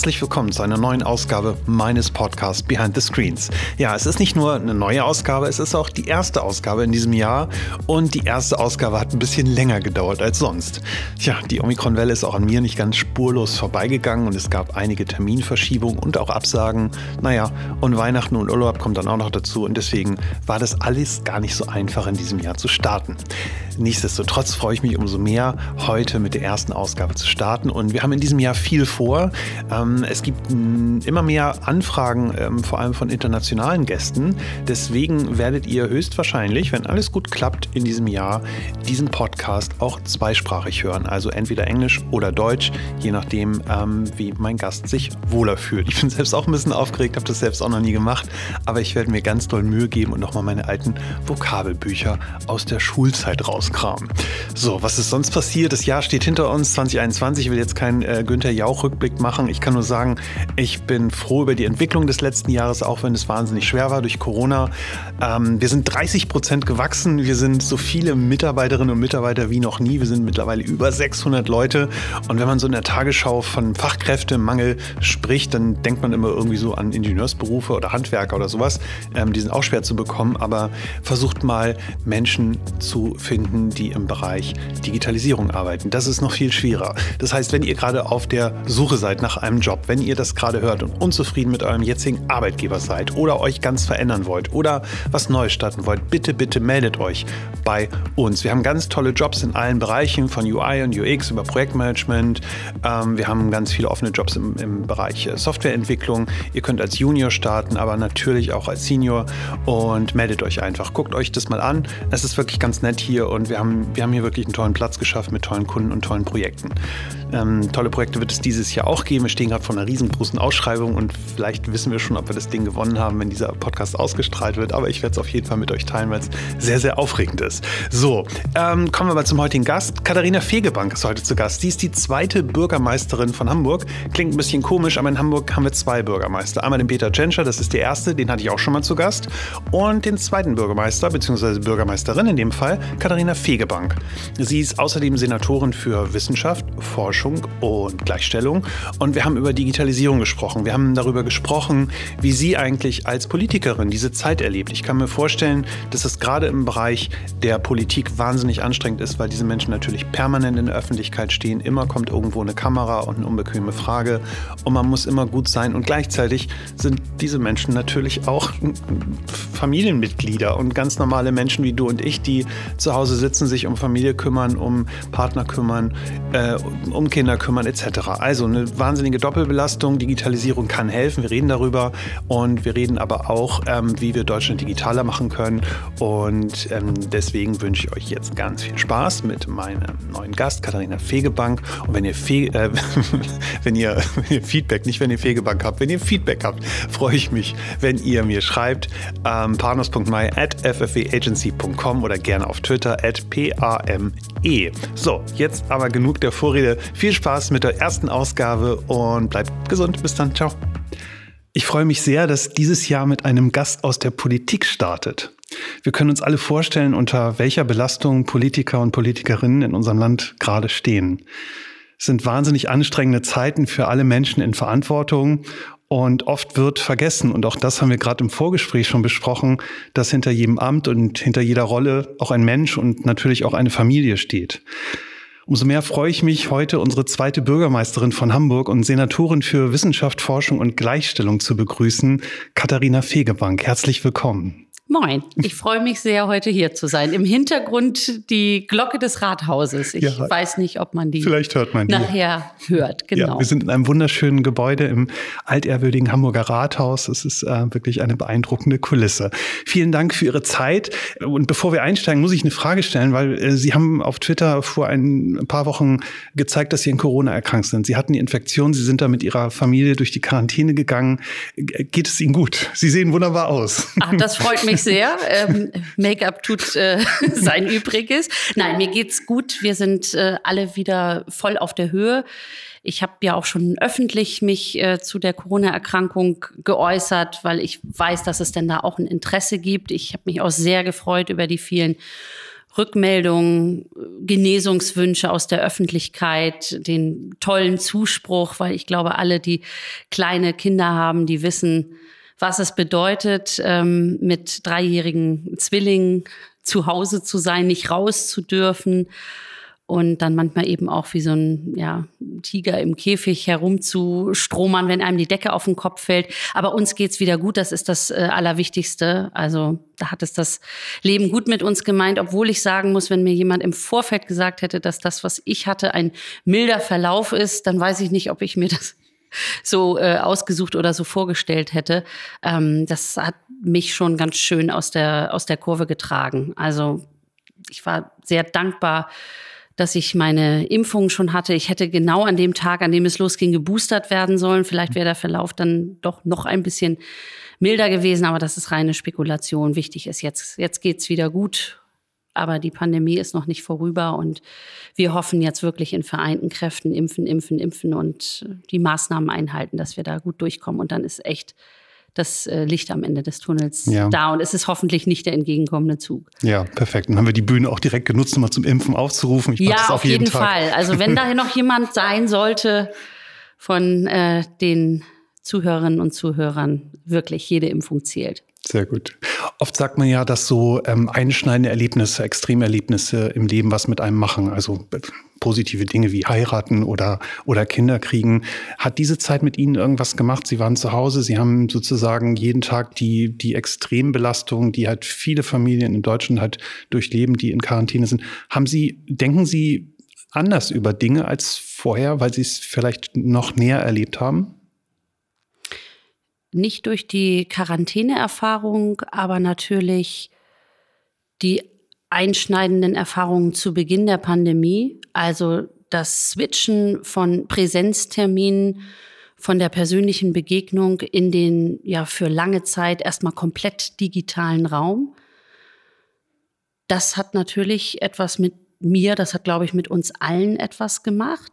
herzlich willkommen zu einer neuen Ausgabe meines Podcasts Behind the Screens. Ja, es ist nicht nur eine neue Ausgabe, es ist auch die erste Ausgabe in diesem Jahr und die erste Ausgabe hat ein bisschen länger gedauert als sonst. Tja, die Omikron-Welle ist auch an mir nicht ganz spurlos vorbeigegangen und es gab einige Terminverschiebungen und auch Absagen. Naja, und Weihnachten und Urlaub kommt dann auch noch dazu und deswegen war das alles gar nicht so einfach in diesem Jahr zu starten. Nichtsdestotrotz freue ich mich umso mehr, heute mit der ersten Ausgabe zu starten und wir haben in diesem Jahr viel vor. Ähm, es gibt immer mehr Anfragen, ähm, vor allem von internationalen Gästen. Deswegen werdet ihr höchstwahrscheinlich, wenn alles gut klappt, in diesem Jahr diesen Podcast auch zweisprachig hören. Also entweder Englisch oder Deutsch, je nachdem, ähm, wie mein Gast sich wohler fühlt. Ich bin selbst auch ein bisschen aufgeregt, habe das selbst auch noch nie gemacht, aber ich werde mir ganz doll Mühe geben und nochmal meine alten Vokabelbücher aus der Schulzeit rauskramen. So, was ist sonst passiert? Das Jahr steht hinter uns, 2021. Ich will jetzt keinen äh, Günther Jauch-Rückblick machen. Ich kann nur sagen, ich bin froh über die Entwicklung des letzten Jahres, auch wenn es wahnsinnig schwer war durch Corona. Ähm, wir sind 30 Prozent gewachsen. Wir sind so viele Mitarbeiterinnen und Mitarbeiter wie noch nie. Wir sind mittlerweile über 600 Leute. Und wenn man so in der Tagesschau von Fachkräftemangel spricht, dann denkt man immer irgendwie so an Ingenieursberufe oder Handwerker oder sowas. Ähm, die sind auch schwer zu bekommen, aber versucht mal Menschen zu finden, die im Bereich Digitalisierung arbeiten. Das ist noch viel schwerer. Das heißt, wenn ihr gerade auf der Suche seid nach einem Job, wenn ihr das gerade hört und unzufrieden mit eurem jetzigen Arbeitgeber seid oder euch ganz verändern wollt oder was Neues starten wollt, bitte, bitte meldet euch bei uns. Wir haben ganz tolle Jobs in allen Bereichen, von UI und UX über Projektmanagement. Ähm, wir haben ganz viele offene Jobs im, im Bereich äh, Softwareentwicklung. Ihr könnt als Junior starten, aber natürlich auch als Senior und meldet euch einfach. Guckt euch das mal an. Es ist wirklich ganz nett hier und wir haben, wir haben hier wirklich einen tollen Platz geschaffen mit tollen Kunden und tollen Projekten. Ähm, tolle Projekte wird es dieses Jahr auch geben. Wir stehen gerade vor einer riesengroßen Ausschreibung und vielleicht wissen wir schon, ob wir das Ding gewonnen haben, wenn dieser Podcast ausgestrahlt wird. Aber ich werde es auf jeden Fall mit euch teilen, weil es sehr, sehr aufregend ist. So, ähm, kommen wir mal zum heutigen Gast. Katharina Fegebank ist heute zu Gast. Sie ist die zweite Bürgermeisterin von Hamburg. Klingt ein bisschen komisch, aber in Hamburg haben wir zwei Bürgermeister. Einmal den Peter Tschentscher, das ist der erste, den hatte ich auch schon mal zu Gast. Und den zweiten Bürgermeister, beziehungsweise Bürgermeisterin in dem Fall, Katharina Fegebank. Sie ist außerdem Senatorin für Wissenschaft, Forschung und Gleichstellung. Und wir haben über Digitalisierung gesprochen. Wir haben darüber gesprochen, wie sie eigentlich als Politikerin diese Zeit erlebt. Ich kann mir vorstellen, dass es gerade im Bereich der Politik wahnsinnig anstrengend ist, weil diese Menschen natürlich permanent in der Öffentlichkeit stehen. Immer kommt irgendwo eine Kamera und eine unbequeme Frage. Und man muss immer gut sein. Und gleichzeitig sind diese Menschen natürlich auch Familienmitglieder und ganz normale Menschen wie du und ich, die zu Hause sitzen, sich um Familie kümmern, um Partner kümmern, äh, um Kinder kümmern etc. Also eine wahnsinnige Doppelbelastung. Digitalisierung kann helfen. Wir reden darüber und wir reden aber auch, ähm, wie wir Deutschland digitaler machen können. Und ähm, deswegen wünsche ich euch jetzt ganz viel Spaß mit meinem neuen Gast, Katharina Fegebank. Und wenn ihr, Fe äh, wenn, ihr, wenn ihr Feedback, nicht wenn ihr Fegebank habt, wenn ihr Feedback habt, freue ich mich, wenn ihr mir schreibt. Ähm, panos.my at ffwagency.com oder gerne auf Twitter at pame. So, jetzt aber genug der Vorrede. Viel Spaß mit der ersten Ausgabe und bleibt gesund. Bis dann. Ciao. Ich freue mich sehr, dass dieses Jahr mit einem Gast aus der Politik startet. Wir können uns alle vorstellen, unter welcher Belastung Politiker und Politikerinnen in unserem Land gerade stehen. Es sind wahnsinnig anstrengende Zeiten für alle Menschen in Verantwortung und oft wird vergessen, und auch das haben wir gerade im Vorgespräch schon besprochen, dass hinter jedem Amt und hinter jeder Rolle auch ein Mensch und natürlich auch eine Familie steht. Umso mehr freue ich mich, heute unsere zweite Bürgermeisterin von Hamburg und Senatorin für Wissenschaft, Forschung und Gleichstellung zu begrüßen, Katharina Fegebank. Herzlich willkommen. Moin, ich freue mich sehr, heute hier zu sein. Im Hintergrund die Glocke des Rathauses. Ich ja, weiß nicht, ob man die vielleicht hört man die. nachher hört. Genau. Ja, wir sind in einem wunderschönen Gebäude im altehrwürdigen Hamburger Rathaus. Es ist äh, wirklich eine beeindruckende Kulisse. Vielen Dank für Ihre Zeit. Und bevor wir einsteigen, muss ich eine Frage stellen, weil äh, Sie haben auf Twitter vor ein paar Wochen gezeigt, dass Sie in Corona erkrankt sind. Sie hatten die Infektion, Sie sind da mit Ihrer Familie durch die Quarantäne gegangen. Geht es Ihnen gut? Sie sehen wunderbar aus. Ach, das freut mich sehr. Ähm, Make-up tut äh, sein Übriges. Nein, mir geht's gut. Wir sind äh, alle wieder voll auf der Höhe. Ich habe ja auch schon öffentlich mich äh, zu der Corona-Erkrankung geäußert, weil ich weiß, dass es denn da auch ein Interesse gibt. Ich habe mich auch sehr gefreut über die vielen Rückmeldungen, Genesungswünsche aus der Öffentlichkeit, den tollen Zuspruch, weil ich glaube, alle, die kleine Kinder haben, die wissen, was es bedeutet, ähm, mit dreijährigen Zwillingen zu Hause zu sein, nicht raus zu dürfen und dann manchmal eben auch wie so ein ja, Tiger im Käfig herumzustromern, wenn einem die Decke auf den Kopf fällt. Aber uns geht's wieder gut, das ist das äh, Allerwichtigste. Also da hat es das Leben gut mit uns gemeint, obwohl ich sagen muss, wenn mir jemand im Vorfeld gesagt hätte, dass das, was ich hatte, ein milder Verlauf ist, dann weiß ich nicht, ob ich mir das so äh, ausgesucht oder so vorgestellt hätte. Ähm, das hat mich schon ganz schön aus der, aus der Kurve getragen. Also ich war sehr dankbar dass ich meine Impfung schon hatte. Ich hätte genau an dem Tag, an dem es losging, geboostert werden sollen. Vielleicht wäre der Verlauf dann doch noch ein bisschen milder gewesen, aber das ist reine Spekulation. Wichtig ist jetzt, jetzt geht's wieder gut. Aber die Pandemie ist noch nicht vorüber und wir hoffen jetzt wirklich in vereinten Kräften impfen, impfen, impfen und die Maßnahmen einhalten, dass wir da gut durchkommen. Und dann ist echt das äh, Licht am Ende des Tunnels ja. da und es ist hoffentlich nicht der entgegenkommende Zug. Ja, perfekt. Dann haben wir die Bühne auch direkt genutzt, um mal zum Impfen aufzurufen. Ich ja, das auf, auf jeden, jeden Fall. Also wenn da noch jemand sein sollte von äh, den Zuhörerinnen und Zuhörern, wirklich jede Impfung zählt. Sehr gut. Oft sagt man ja, dass so ähm, einschneidende Erlebnisse, Extremerlebnisse im Leben was mit einem machen. Also äh, positive Dinge wie heiraten oder, oder Kinder kriegen. Hat diese Zeit mit Ihnen irgendwas gemacht? Sie waren zu Hause, Sie haben sozusagen jeden Tag die, die Extrembelastung, die halt viele Familien in Deutschland halt durchleben, die in Quarantäne sind. Haben Sie, denken Sie anders über Dinge als vorher, weil Sie es vielleicht noch näher erlebt haben? Nicht durch die Quarantäneerfahrung, aber natürlich die einschneidenden Erfahrungen zu Beginn der Pandemie, also das Switchen von Präsenzterminen, von der persönlichen Begegnung in den ja für lange Zeit erstmal komplett digitalen Raum. Das hat natürlich etwas mit mir, das hat, glaube ich, mit uns allen etwas gemacht.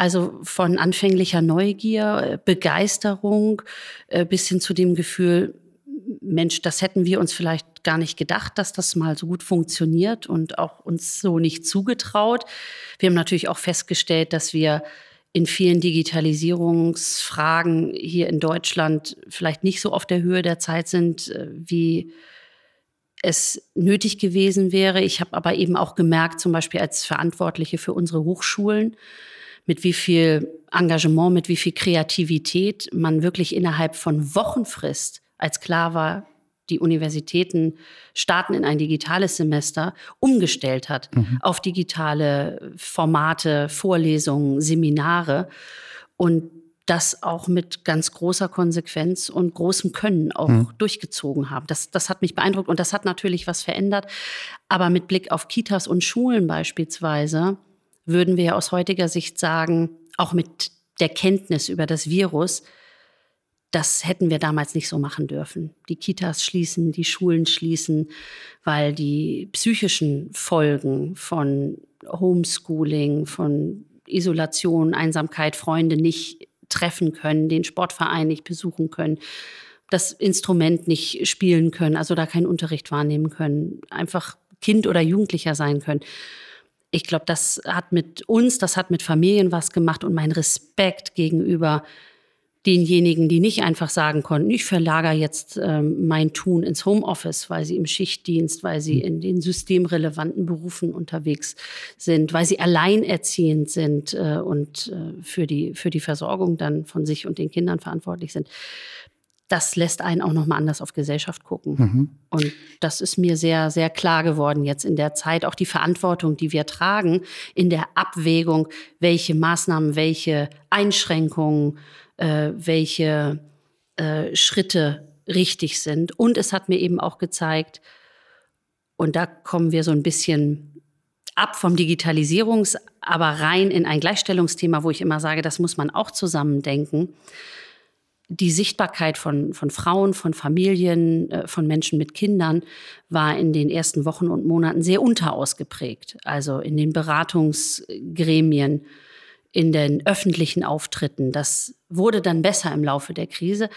Also von anfänglicher Neugier, äh, Begeisterung äh, bis hin zu dem Gefühl, Mensch, das hätten wir uns vielleicht gar nicht gedacht, dass das mal so gut funktioniert und auch uns so nicht zugetraut. Wir haben natürlich auch festgestellt, dass wir in vielen Digitalisierungsfragen hier in Deutschland vielleicht nicht so auf der Höhe der Zeit sind, äh, wie es nötig gewesen wäre. Ich habe aber eben auch gemerkt, zum Beispiel als Verantwortliche für unsere Hochschulen, mit wie viel Engagement, mit wie viel Kreativität man wirklich innerhalb von Wochenfrist, als klar war, die Universitäten starten in ein digitales Semester, umgestellt hat mhm. auf digitale Formate, Vorlesungen, Seminare und das auch mit ganz großer Konsequenz und großem Können auch mhm. durchgezogen haben. Das, das hat mich beeindruckt und das hat natürlich was verändert. Aber mit Blick auf Kitas und Schulen beispielsweise würden wir aus heutiger Sicht sagen, auch mit der Kenntnis über das Virus, das hätten wir damals nicht so machen dürfen. Die Kitas schließen, die Schulen schließen, weil die psychischen Folgen von Homeschooling, von Isolation, Einsamkeit, Freunde nicht treffen können, den Sportverein nicht besuchen können, das Instrument nicht spielen können, also da keinen Unterricht wahrnehmen können, einfach Kind oder Jugendlicher sein können ich glaube, das hat mit uns, das hat mit Familien was gemacht und mein Respekt gegenüber denjenigen, die nicht einfach sagen konnten, ich verlagere jetzt ähm, mein Tun ins Homeoffice, weil sie im Schichtdienst, weil sie hm. in den systemrelevanten Berufen unterwegs sind, weil sie alleinerziehend sind äh, und äh, für, die, für die Versorgung dann von sich und den Kindern verantwortlich sind das lässt einen auch noch mal anders auf Gesellschaft gucken. Mhm. Und das ist mir sehr, sehr klar geworden jetzt in der Zeit. Auch die Verantwortung, die wir tragen in der Abwägung, welche Maßnahmen, welche Einschränkungen, äh, welche äh, Schritte richtig sind. Und es hat mir eben auch gezeigt, und da kommen wir so ein bisschen ab vom Digitalisierungs-, aber rein in ein Gleichstellungsthema, wo ich immer sage, das muss man auch zusammendenken die Sichtbarkeit von, von Frauen, von Familien, äh, von Menschen mit Kindern war in den ersten Wochen und Monaten sehr unterausgeprägt. Also in den Beratungsgremien, in den öffentlichen Auftritten. Das wurde dann besser im Laufe der Krise.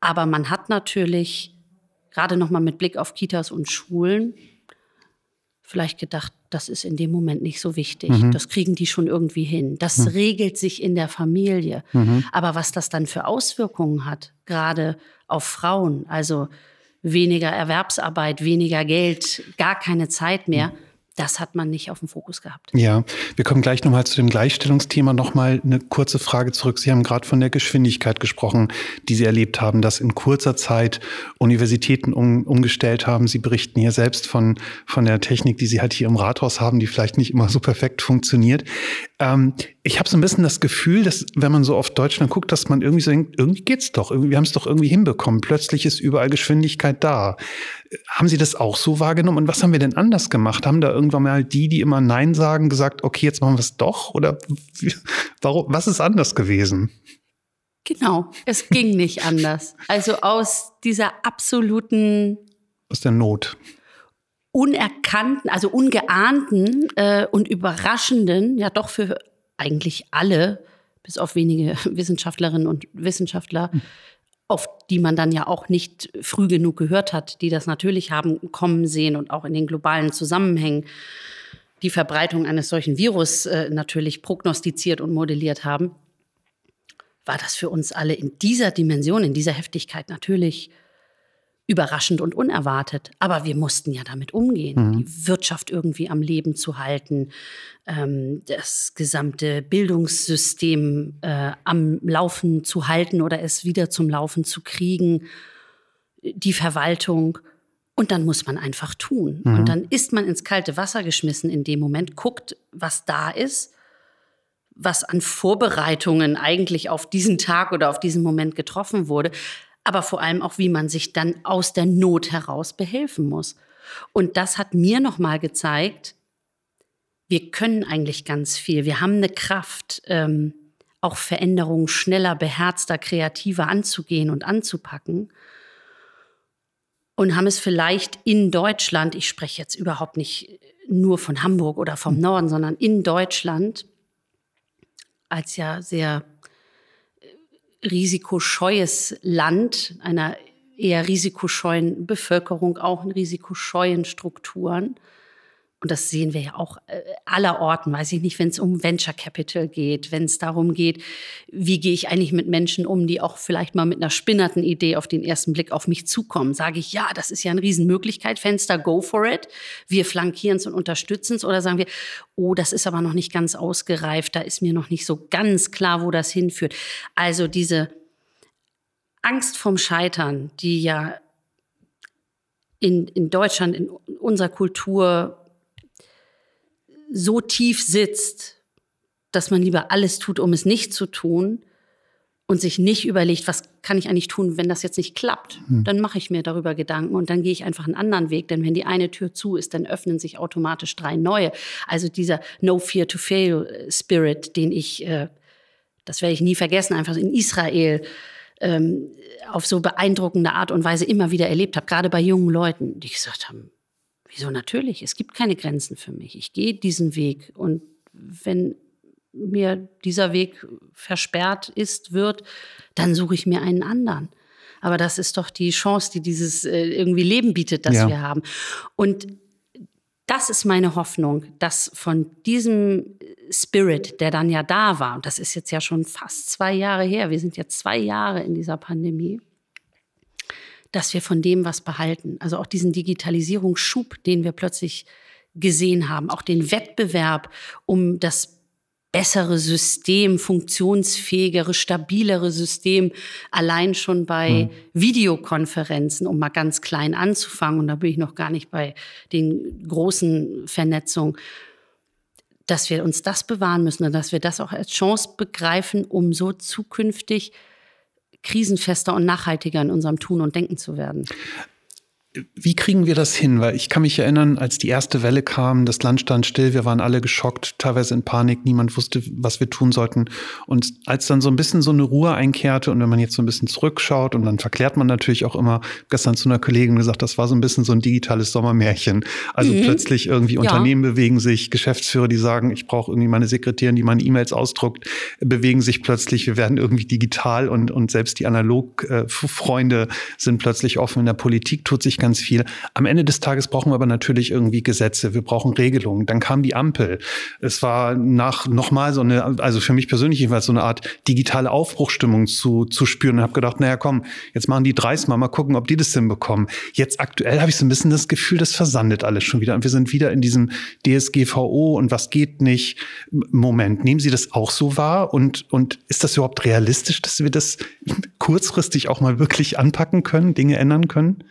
Aber man hat natürlich, gerade nochmal mit Blick auf Kitas und Schulen, vielleicht gedacht, das ist in dem Moment nicht so wichtig. Mhm. Das kriegen die schon irgendwie hin. Das mhm. regelt sich in der Familie. Mhm. Aber was das dann für Auswirkungen hat, gerade auf Frauen, also weniger Erwerbsarbeit, weniger Geld, gar keine Zeit mehr, mhm das hat man nicht auf dem Fokus gehabt. Ja, wir kommen gleich nochmal zu dem Gleichstellungsthema. Nochmal eine kurze Frage zurück. Sie haben gerade von der Geschwindigkeit gesprochen, die Sie erlebt haben, dass in kurzer Zeit Universitäten um, umgestellt haben. Sie berichten hier selbst von, von der Technik, die Sie halt hier im Rathaus haben, die vielleicht nicht immer so perfekt funktioniert. Ähm, ich habe so ein bisschen das Gefühl, dass wenn man so auf Deutschland guckt, dass man irgendwie so denkt, irgendwie geht's doch, wir haben es doch irgendwie hinbekommen. Plötzlich ist überall Geschwindigkeit da. Haben Sie das auch so wahrgenommen? Und was haben wir denn anders gemacht? Haben da irgendwann mal die, die immer Nein sagen, gesagt, okay, jetzt machen wir es doch? Oder warum, was ist anders gewesen? Genau, es ging nicht anders. Also aus dieser absoluten aus der Not unerkannten, also ungeahnten äh, und überraschenden, ja doch für eigentlich alle, bis auf wenige Wissenschaftlerinnen und Wissenschaftler, hm. auf die man dann ja auch nicht früh genug gehört hat, die das natürlich haben kommen sehen und auch in den globalen Zusammenhängen die Verbreitung eines solchen Virus äh, natürlich prognostiziert und modelliert haben, war das für uns alle in dieser Dimension, in dieser Heftigkeit natürlich überraschend und unerwartet. Aber wir mussten ja damit umgehen, mhm. die Wirtschaft irgendwie am Leben zu halten, ähm, das gesamte Bildungssystem äh, am Laufen zu halten oder es wieder zum Laufen zu kriegen, die Verwaltung. Und dann muss man einfach tun. Mhm. Und dann ist man ins kalte Wasser geschmissen in dem Moment, guckt, was da ist, was an Vorbereitungen eigentlich auf diesen Tag oder auf diesen Moment getroffen wurde aber vor allem auch, wie man sich dann aus der Not heraus behelfen muss. Und das hat mir nochmal gezeigt, wir können eigentlich ganz viel. Wir haben eine Kraft, ähm, auch Veränderungen schneller, beherzter, kreativer anzugehen und anzupacken. Und haben es vielleicht in Deutschland, ich spreche jetzt überhaupt nicht nur von Hamburg oder vom Norden, sondern in Deutschland als ja sehr risikoscheues Land, einer eher risikoscheuen Bevölkerung, auch in risikoscheuen Strukturen. Und das sehen wir ja auch äh, aller Orten, weiß ich nicht, wenn es um Venture Capital geht, wenn es darum geht, wie gehe ich eigentlich mit Menschen um, die auch vielleicht mal mit einer spinnerten Idee auf den ersten Blick auf mich zukommen. Sage ich, ja, das ist ja eine Riesenmöglichkeit, Fenster, go for it. Wir flankieren es und unterstützen es. Oder sagen wir, oh, das ist aber noch nicht ganz ausgereift, da ist mir noch nicht so ganz klar, wo das hinführt. Also diese Angst vom Scheitern, die ja in, in Deutschland, in unserer Kultur so tief sitzt, dass man lieber alles tut, um es nicht zu tun und sich nicht überlegt, was kann ich eigentlich tun, wenn das jetzt nicht klappt. Hm. Dann mache ich mir darüber Gedanken und dann gehe ich einfach einen anderen Weg, denn wenn die eine Tür zu ist, dann öffnen sich automatisch drei neue. Also dieser No Fear to Fail äh, Spirit, den ich, äh, das werde ich nie vergessen, einfach in Israel ähm, auf so beeindruckende Art und Weise immer wieder erlebt habe, gerade bei jungen Leuten, die gesagt haben, Wieso natürlich? Es gibt keine Grenzen für mich. Ich gehe diesen Weg. Und wenn mir dieser Weg versperrt ist, wird, dann suche ich mir einen anderen. Aber das ist doch die Chance, die dieses äh, irgendwie Leben bietet, das ja. wir haben. Und das ist meine Hoffnung, dass von diesem Spirit, der dann ja da war, und das ist jetzt ja schon fast zwei Jahre her, wir sind jetzt zwei Jahre in dieser Pandemie, dass wir von dem was behalten. Also auch diesen Digitalisierungsschub, den wir plötzlich gesehen haben, auch den Wettbewerb um das bessere System, funktionsfähigere, stabilere System, allein schon bei mhm. Videokonferenzen, um mal ganz klein anzufangen, und da bin ich noch gar nicht bei den großen Vernetzungen, dass wir uns das bewahren müssen und dass wir das auch als Chance begreifen, um so zukünftig krisenfester und nachhaltiger in unserem Tun und Denken zu werden. Wie kriegen wir das hin? Weil ich kann mich erinnern, als die erste Welle kam, das Land stand still, wir waren alle geschockt, teilweise in Panik, niemand wusste, was wir tun sollten. Und als dann so ein bisschen so eine Ruhe einkehrte und wenn man jetzt so ein bisschen zurückschaut und dann verklärt man natürlich auch immer, gestern zu einer Kollegin gesagt, das war so ein bisschen so ein digitales Sommermärchen. Also mhm. plötzlich irgendwie ja. Unternehmen bewegen sich, Geschäftsführer, die sagen, ich brauche irgendwie meine Sekretärin, die meine E-Mails ausdruckt, bewegen sich plötzlich, wir werden irgendwie digital und, und selbst die Analog-Freunde sind plötzlich offen. In der Politik tut sich ganz viel. Am Ende des Tages brauchen wir aber natürlich irgendwie Gesetze, wir brauchen Regelungen. Dann kam die Ampel. Es war nach nochmal so eine, also für mich persönlich jedenfalls so eine Art digitale Aufbruchstimmung zu, zu spüren und habe gedacht, naja komm, jetzt machen die dreist mal, mal gucken, ob die das hinbekommen. Jetzt aktuell habe ich so ein bisschen das Gefühl, das versandet alles schon wieder und wir sind wieder in diesem DSGVO und was geht nicht Moment. Nehmen Sie das auch so wahr und, und ist das überhaupt realistisch, dass wir das kurzfristig auch mal wirklich anpacken können, Dinge ändern können?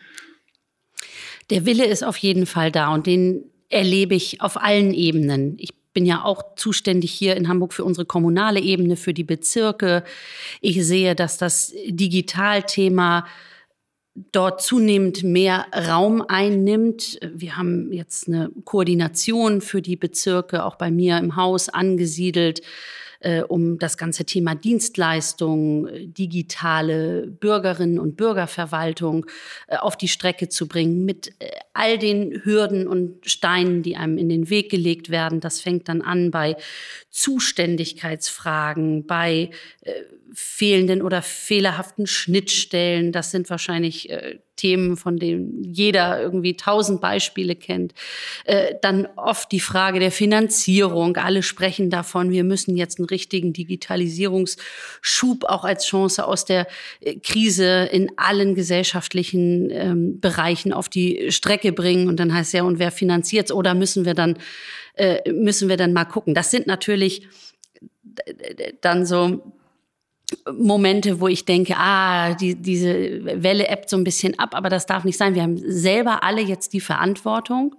Der Wille ist auf jeden Fall da und den erlebe ich auf allen Ebenen. Ich bin ja auch zuständig hier in Hamburg für unsere kommunale Ebene, für die Bezirke. Ich sehe, dass das Digitalthema dort zunehmend mehr Raum einnimmt. Wir haben jetzt eine Koordination für die Bezirke auch bei mir im Haus angesiedelt äh, um das ganze Thema Dienstleistung, digitale Bürgerinnen und Bürgerverwaltung äh, auf die Strecke zu bringen mit äh, all den Hürden und Steinen, die einem in den Weg gelegt werden. Das fängt dann an bei Zuständigkeitsfragen, bei äh, fehlenden oder fehlerhaften Schnittstellen. Das sind wahrscheinlich äh, Themen, von denen jeder irgendwie tausend Beispiele kennt. Äh, dann oft die Frage der Finanzierung. Alle sprechen davon, wir müssen jetzt einen richtigen Digitalisierungsschub auch als Chance aus der äh, Krise in allen gesellschaftlichen ähm, Bereichen auf die Strecke bringen. Und dann heißt ja, und wer finanziert Oder müssen wir dann, äh, müssen wir dann mal gucken? Das sind natürlich dann so Momente, wo ich denke, ah, die, diese Welle ebbt so ein bisschen ab, aber das darf nicht sein. Wir haben selber alle jetzt die Verantwortung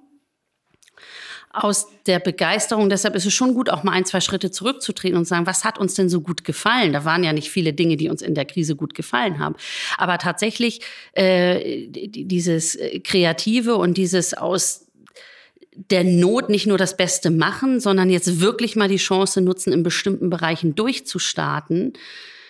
aus der Begeisterung. Deshalb ist es schon gut, auch mal ein, zwei Schritte zurückzutreten und sagen, was hat uns denn so gut gefallen? Da waren ja nicht viele Dinge, die uns in der Krise gut gefallen haben. Aber tatsächlich äh, dieses Kreative und dieses aus der Not nicht nur das Beste machen, sondern jetzt wirklich mal die Chance nutzen, in bestimmten Bereichen durchzustarten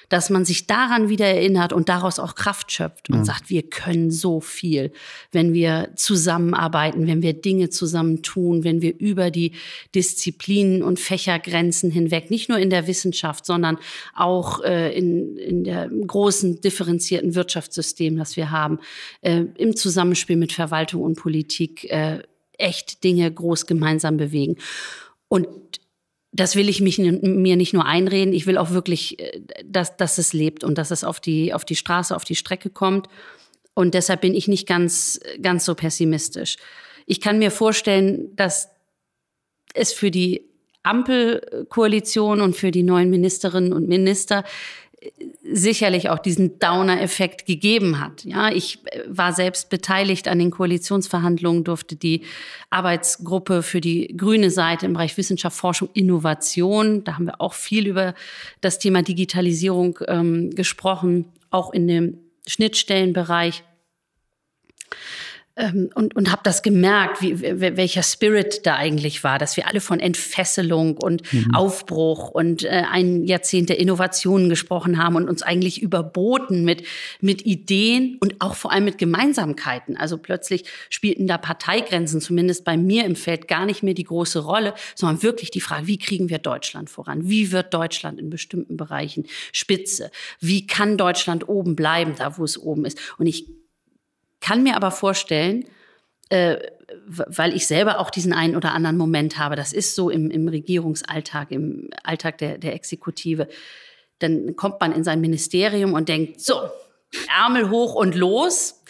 dass man sich daran wieder erinnert und daraus auch Kraft schöpft und mhm. sagt, wir können so viel, wenn wir zusammenarbeiten, wenn wir Dinge zusammen tun, wenn wir über die Disziplinen und Fächergrenzen hinweg, nicht nur in der Wissenschaft, sondern auch äh, in, in der großen differenzierten Wirtschaftssystem, das wir haben, äh, im Zusammenspiel mit Verwaltung und Politik, äh, echt Dinge groß gemeinsam bewegen. Und das will ich mich, mir nicht nur einreden, ich will auch wirklich, äh, dass, dass es lebt und dass es auf die, auf die Straße, auf die Strecke kommt. Und deshalb bin ich nicht ganz, ganz so pessimistisch. Ich kann mir vorstellen, dass es für die Ampelkoalition und für die neuen Ministerinnen und Minister sicherlich auch diesen Downer-Effekt gegeben hat. Ja, ich äh, war selbst beteiligt an den Koalitionsverhandlungen, durfte die Arbeitsgruppe für die grüne Seite im Bereich Wissenschaft, Forschung, Innovation, da haben wir auch viel über das Thema Digitalisierung ähm, gesprochen, auch in dem Schnittstellenbereich ähm, und, und habe das gemerkt, wie, welcher Spirit da eigentlich war, dass wir alle von Entfesselung und mhm. Aufbruch und äh, ein Jahrzehnt der Innovationen gesprochen haben und uns eigentlich überboten mit, mit Ideen und auch vor allem mit Gemeinsamkeiten. Also plötzlich spielten da Parteigrenzen, zumindest bei mir im Feld, gar nicht mehr die große Rolle, sondern wirklich die Frage, wie kriegen wir Deutschland voran? Wie wird Deutschland in bestimmten Bereichen spitze? Wie kann Deutschland oben bleiben, da wo es oben ist? Und ich kann mir aber vorstellen, äh, weil ich selber auch diesen einen oder anderen Moment habe, das ist so im, im Regierungsalltag, im Alltag der, der Exekutive, dann kommt man in sein Ministerium und denkt, so, Ärmel hoch und los.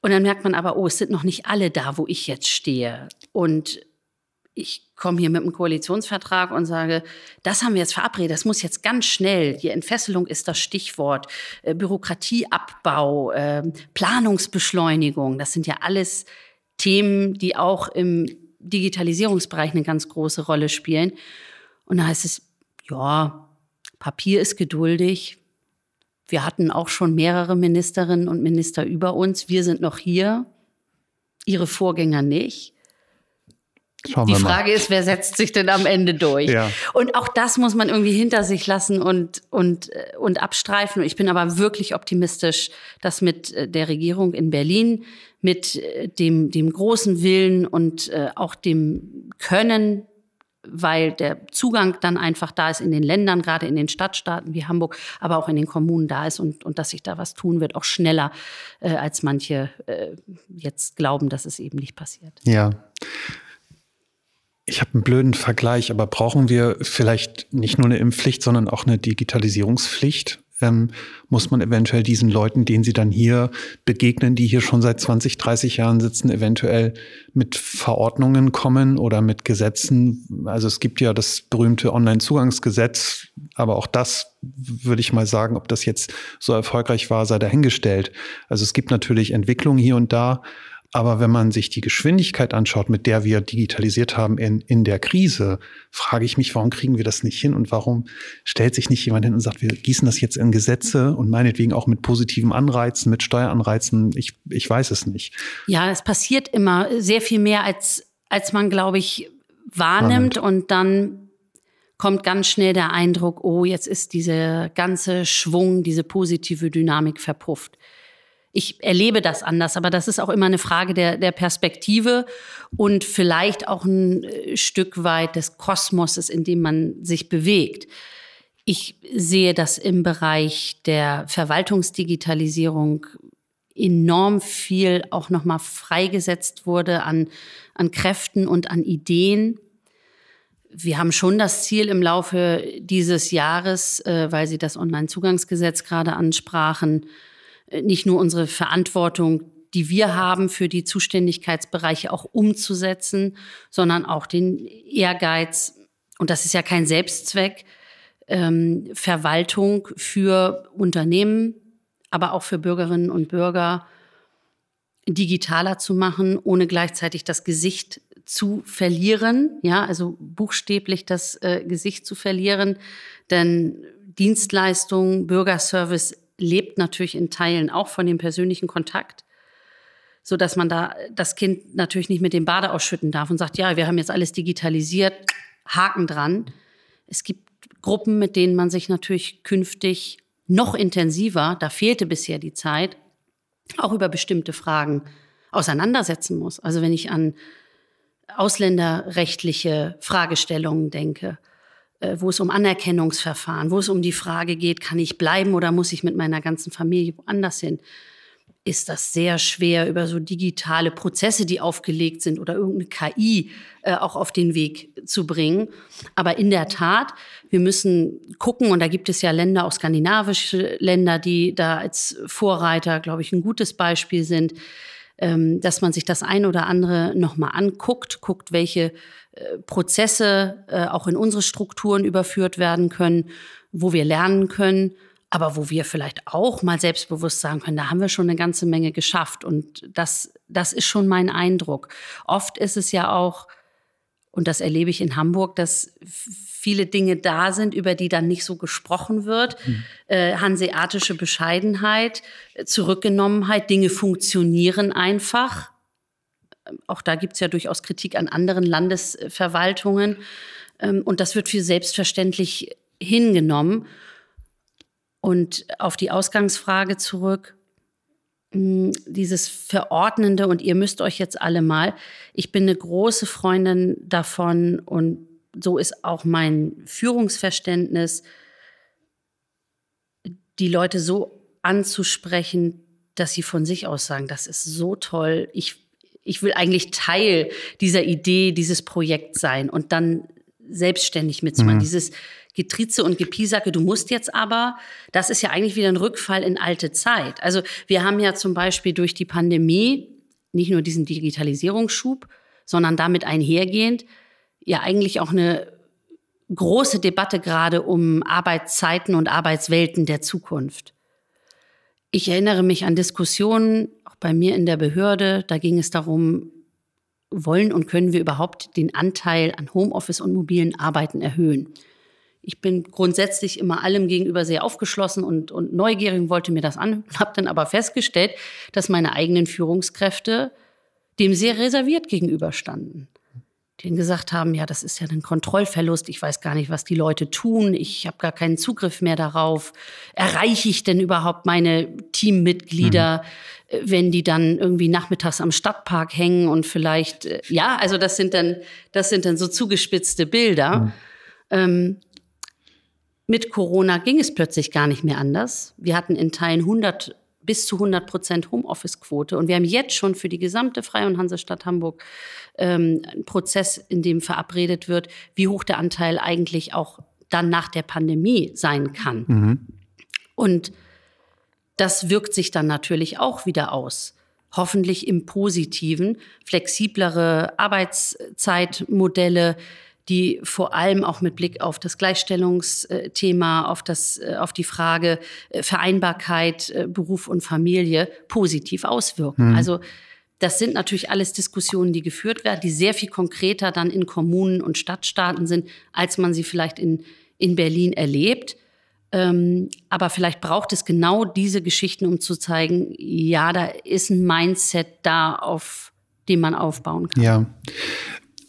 Und dann merkt man aber, oh, es sind noch nicht alle da, wo ich jetzt stehe. Und ich komme hier mit einem Koalitionsvertrag und sage, das haben wir jetzt verabredet, das muss jetzt ganz schnell, die Entfesselung ist das Stichwort, äh, Bürokratieabbau, äh, Planungsbeschleunigung, das sind ja alles Themen, die auch im Digitalisierungsbereich eine ganz große Rolle spielen. Und da heißt es, ja, Papier ist geduldig. Wir hatten auch schon mehrere Ministerinnen und Minister über uns. Wir sind noch hier, ihre Vorgänger nicht. Schauen die Frage ist, wer setzt sich denn am Ende durch? Ja. Und auch das muss man irgendwie hinter sich lassen und, und, äh, und abstreifen. Ich bin aber wirklich optimistisch, dass mit äh, der Regierung in Berlin, mit äh, dem, dem großen Willen und auch dem Können weil der Zugang dann einfach da ist in den Ländern, gerade in den Stadtstaaten wie Hamburg, aber auch in den Kommunen da ist und, und dass sich da was tun wird, auch schneller, als manche jetzt glauben, dass es eben nicht passiert. Ja. Ich habe einen blöden Vergleich, aber brauchen wir vielleicht nicht nur eine Impfpflicht, sondern auch eine Digitalisierungspflicht? ähm, muss man eventuell diesen Leuten, denen sie dann hier begegnen, die hier schon seit 20, 30 Jahren sitzen, eventuell mit Verordnungen kommen oder mit Gesetzen. Also es gibt ja das berühmte Online-Zugangsgesetz, aber auch das würde ich mal sagen, ob das jetzt so erfolgreich war, sei dahingestellt. Also es gibt natürlich Entwicklungen hier und da, aber wenn man sich die Geschwindigkeit anschaut, mit der wir digitalisiert haben in, in der Krise, frage ich mich, warum kriegen wir das nicht hin und warum stellt sich nicht jemand hin und sagt, wir gießen das jetzt in Gesetze und meinetwegen auch mit positiven Anreizen, mit Steueranreizen. Ich, ich weiß es nicht. Ja, es passiert immer sehr viel mehr, als, als man, glaube ich, wahrnimmt und dann kommt ganz schnell der Eindruck, oh, jetzt ist dieser ganze Schwung, diese positive Dynamik verpufft ich erlebe das anders, aber das ist auch immer eine Frage der, der Perspektive und vielleicht auch ein äh, Stück weit des Kosmoses, in dem man sich bewegt. Ich sehe, dass im Bereich der Verwaltungsdigitalisierung enorm viel auch nochmal freigesetzt wurde an, an Kräften und an Ideen. Wir haben schon das Ziel im Laufe dieses Jahres, äh, weil Sie das Onlinezugangsgesetz gerade ansprachen, nicht nur unsere Verantwortung, die wir haben, für die Zuständigkeitsbereiche auch umzusetzen, sondern auch den Ehrgeiz, und das ist ja kein Selbstzweck, ähm, Verwaltung für Unternehmen, aber auch für Bürgerinnen und Bürger digitaler zu machen, ohne gleichzeitig das Gesicht zu verlieren, ja, also buchstäblich das äh, Gesicht zu verlieren, denn Dienstleistung, Bürgerservice lebt natürlich in Teilen auch von dem persönlichen Kontakt, so dass man da das Kind natürlich nicht mit dem Bade ausschütten darf und sagt, ja, wir haben jetzt alles digitalisiert, Haken dran. Es gibt Gruppen, mit denen man sich natürlich künftig noch intensiver, da fehlte bisher die Zeit, auch über bestimmte Fragen auseinandersetzen muss. Also wenn ich an ausländerrechtliche Fragestellungen denke, wo es um Anerkennungsverfahren, wo es um die Frage geht, kann ich bleiben oder muss ich mit meiner ganzen Familie woanders hin, ist das sehr schwer über so digitale Prozesse, die aufgelegt sind oder irgendeine KI äh, auch auf den Weg zu bringen. Aber in der Tat, wir müssen gucken, und da gibt es ja Länder, auch skandinavische Länder, die da als Vorreiter, glaube ich, ein gutes Beispiel sind, dass man sich das ein oder andere nochmal anguckt, guckt, welche äh, Prozesse äh, auch in unsere Strukturen überführt werden können, wo wir lernen können, aber wo wir vielleicht auch mal selbstbewusst sagen können, da haben wir schon eine ganze Menge geschafft. Und das, das ist schon mein Eindruck. Oft ist es ja auch, und das erlebe ich in Hamburg, dass viele Dinge da sind, über die dann nicht so gesprochen wird. Mhm. Äh, hanseatische Bescheidenheit, Zurückgenommenheit, Dinge funktionieren einfach. Auch da gibt es ja durchaus Kritik an anderen Landesverwaltungen. Ähm, und das wird für selbstverständlich hingenommen. Und auf die Ausgangsfrage zurück, dieses Verordnende und ihr müsst euch jetzt alle mal. Ich bin eine große Freundin davon und so ist auch mein Führungsverständnis, die Leute so anzusprechen, dass sie von sich aus sagen, das ist so toll, ich, ich will eigentlich Teil dieser Idee, dieses Projekts sein und dann selbstständig mitzumachen. Mhm. Dieses Getrize und Gepiesacke, du musst jetzt aber, das ist ja eigentlich wieder ein Rückfall in alte Zeit. Also wir haben ja zum Beispiel durch die Pandemie nicht nur diesen Digitalisierungsschub, sondern damit einhergehend ja eigentlich auch eine große Debatte gerade um Arbeitszeiten und Arbeitswelten der Zukunft. Ich erinnere mich an Diskussionen, auch bei mir in der Behörde, da ging es darum, wollen und können wir überhaupt den Anteil an Homeoffice und mobilen Arbeiten erhöhen? Ich bin grundsätzlich immer allem gegenüber sehr aufgeschlossen und, und neugierig und wollte mir das an, habe dann aber festgestellt, dass meine eigenen Führungskräfte dem sehr reserviert gegenüberstanden die gesagt haben, ja, das ist ja ein Kontrollverlust, ich weiß gar nicht, was die Leute tun, ich habe gar keinen Zugriff mehr darauf. Erreiche ich denn überhaupt meine Teammitglieder, mhm. wenn die dann irgendwie nachmittags am Stadtpark hängen und vielleicht, äh, ja, also das sind dann, das sind dann so zugespitzte Bilder. Mhm. Ähm, mit Corona ging es plötzlich gar nicht mehr anders. Wir hatten in Teilen 100 bis zu 100 Prozent Homeoffice-Quote. Und wir haben jetzt schon für die gesamte Freie und Hansestadt Hamburg ähm, einen Prozess, in dem verabredet wird, wie hoch der Anteil eigentlich auch dann nach der Pandemie sein kann. Mhm. Und das wirkt sich dann natürlich auch wieder aus. Hoffentlich im Positiven, flexiblere Arbeitszeitmodelle, die vor allem auch mit Blick auf das Gleichstellungsthema, auf, das, äh, auf die Frage äh, Vereinbarkeit, äh, Beruf und Familie positiv auswirken. Mhm. Also das sind natürlich alles Diskussionen, die geführt werden, die sehr viel konkreter dann in Kommunen und Stadtstaaten sind, als man sie vielleicht in, in Berlin erlebt. Ähm, aber vielleicht braucht es genau diese Geschichten, um zu zeigen, ja, da ist ein Mindset da, auf dem man aufbauen kann. Ja.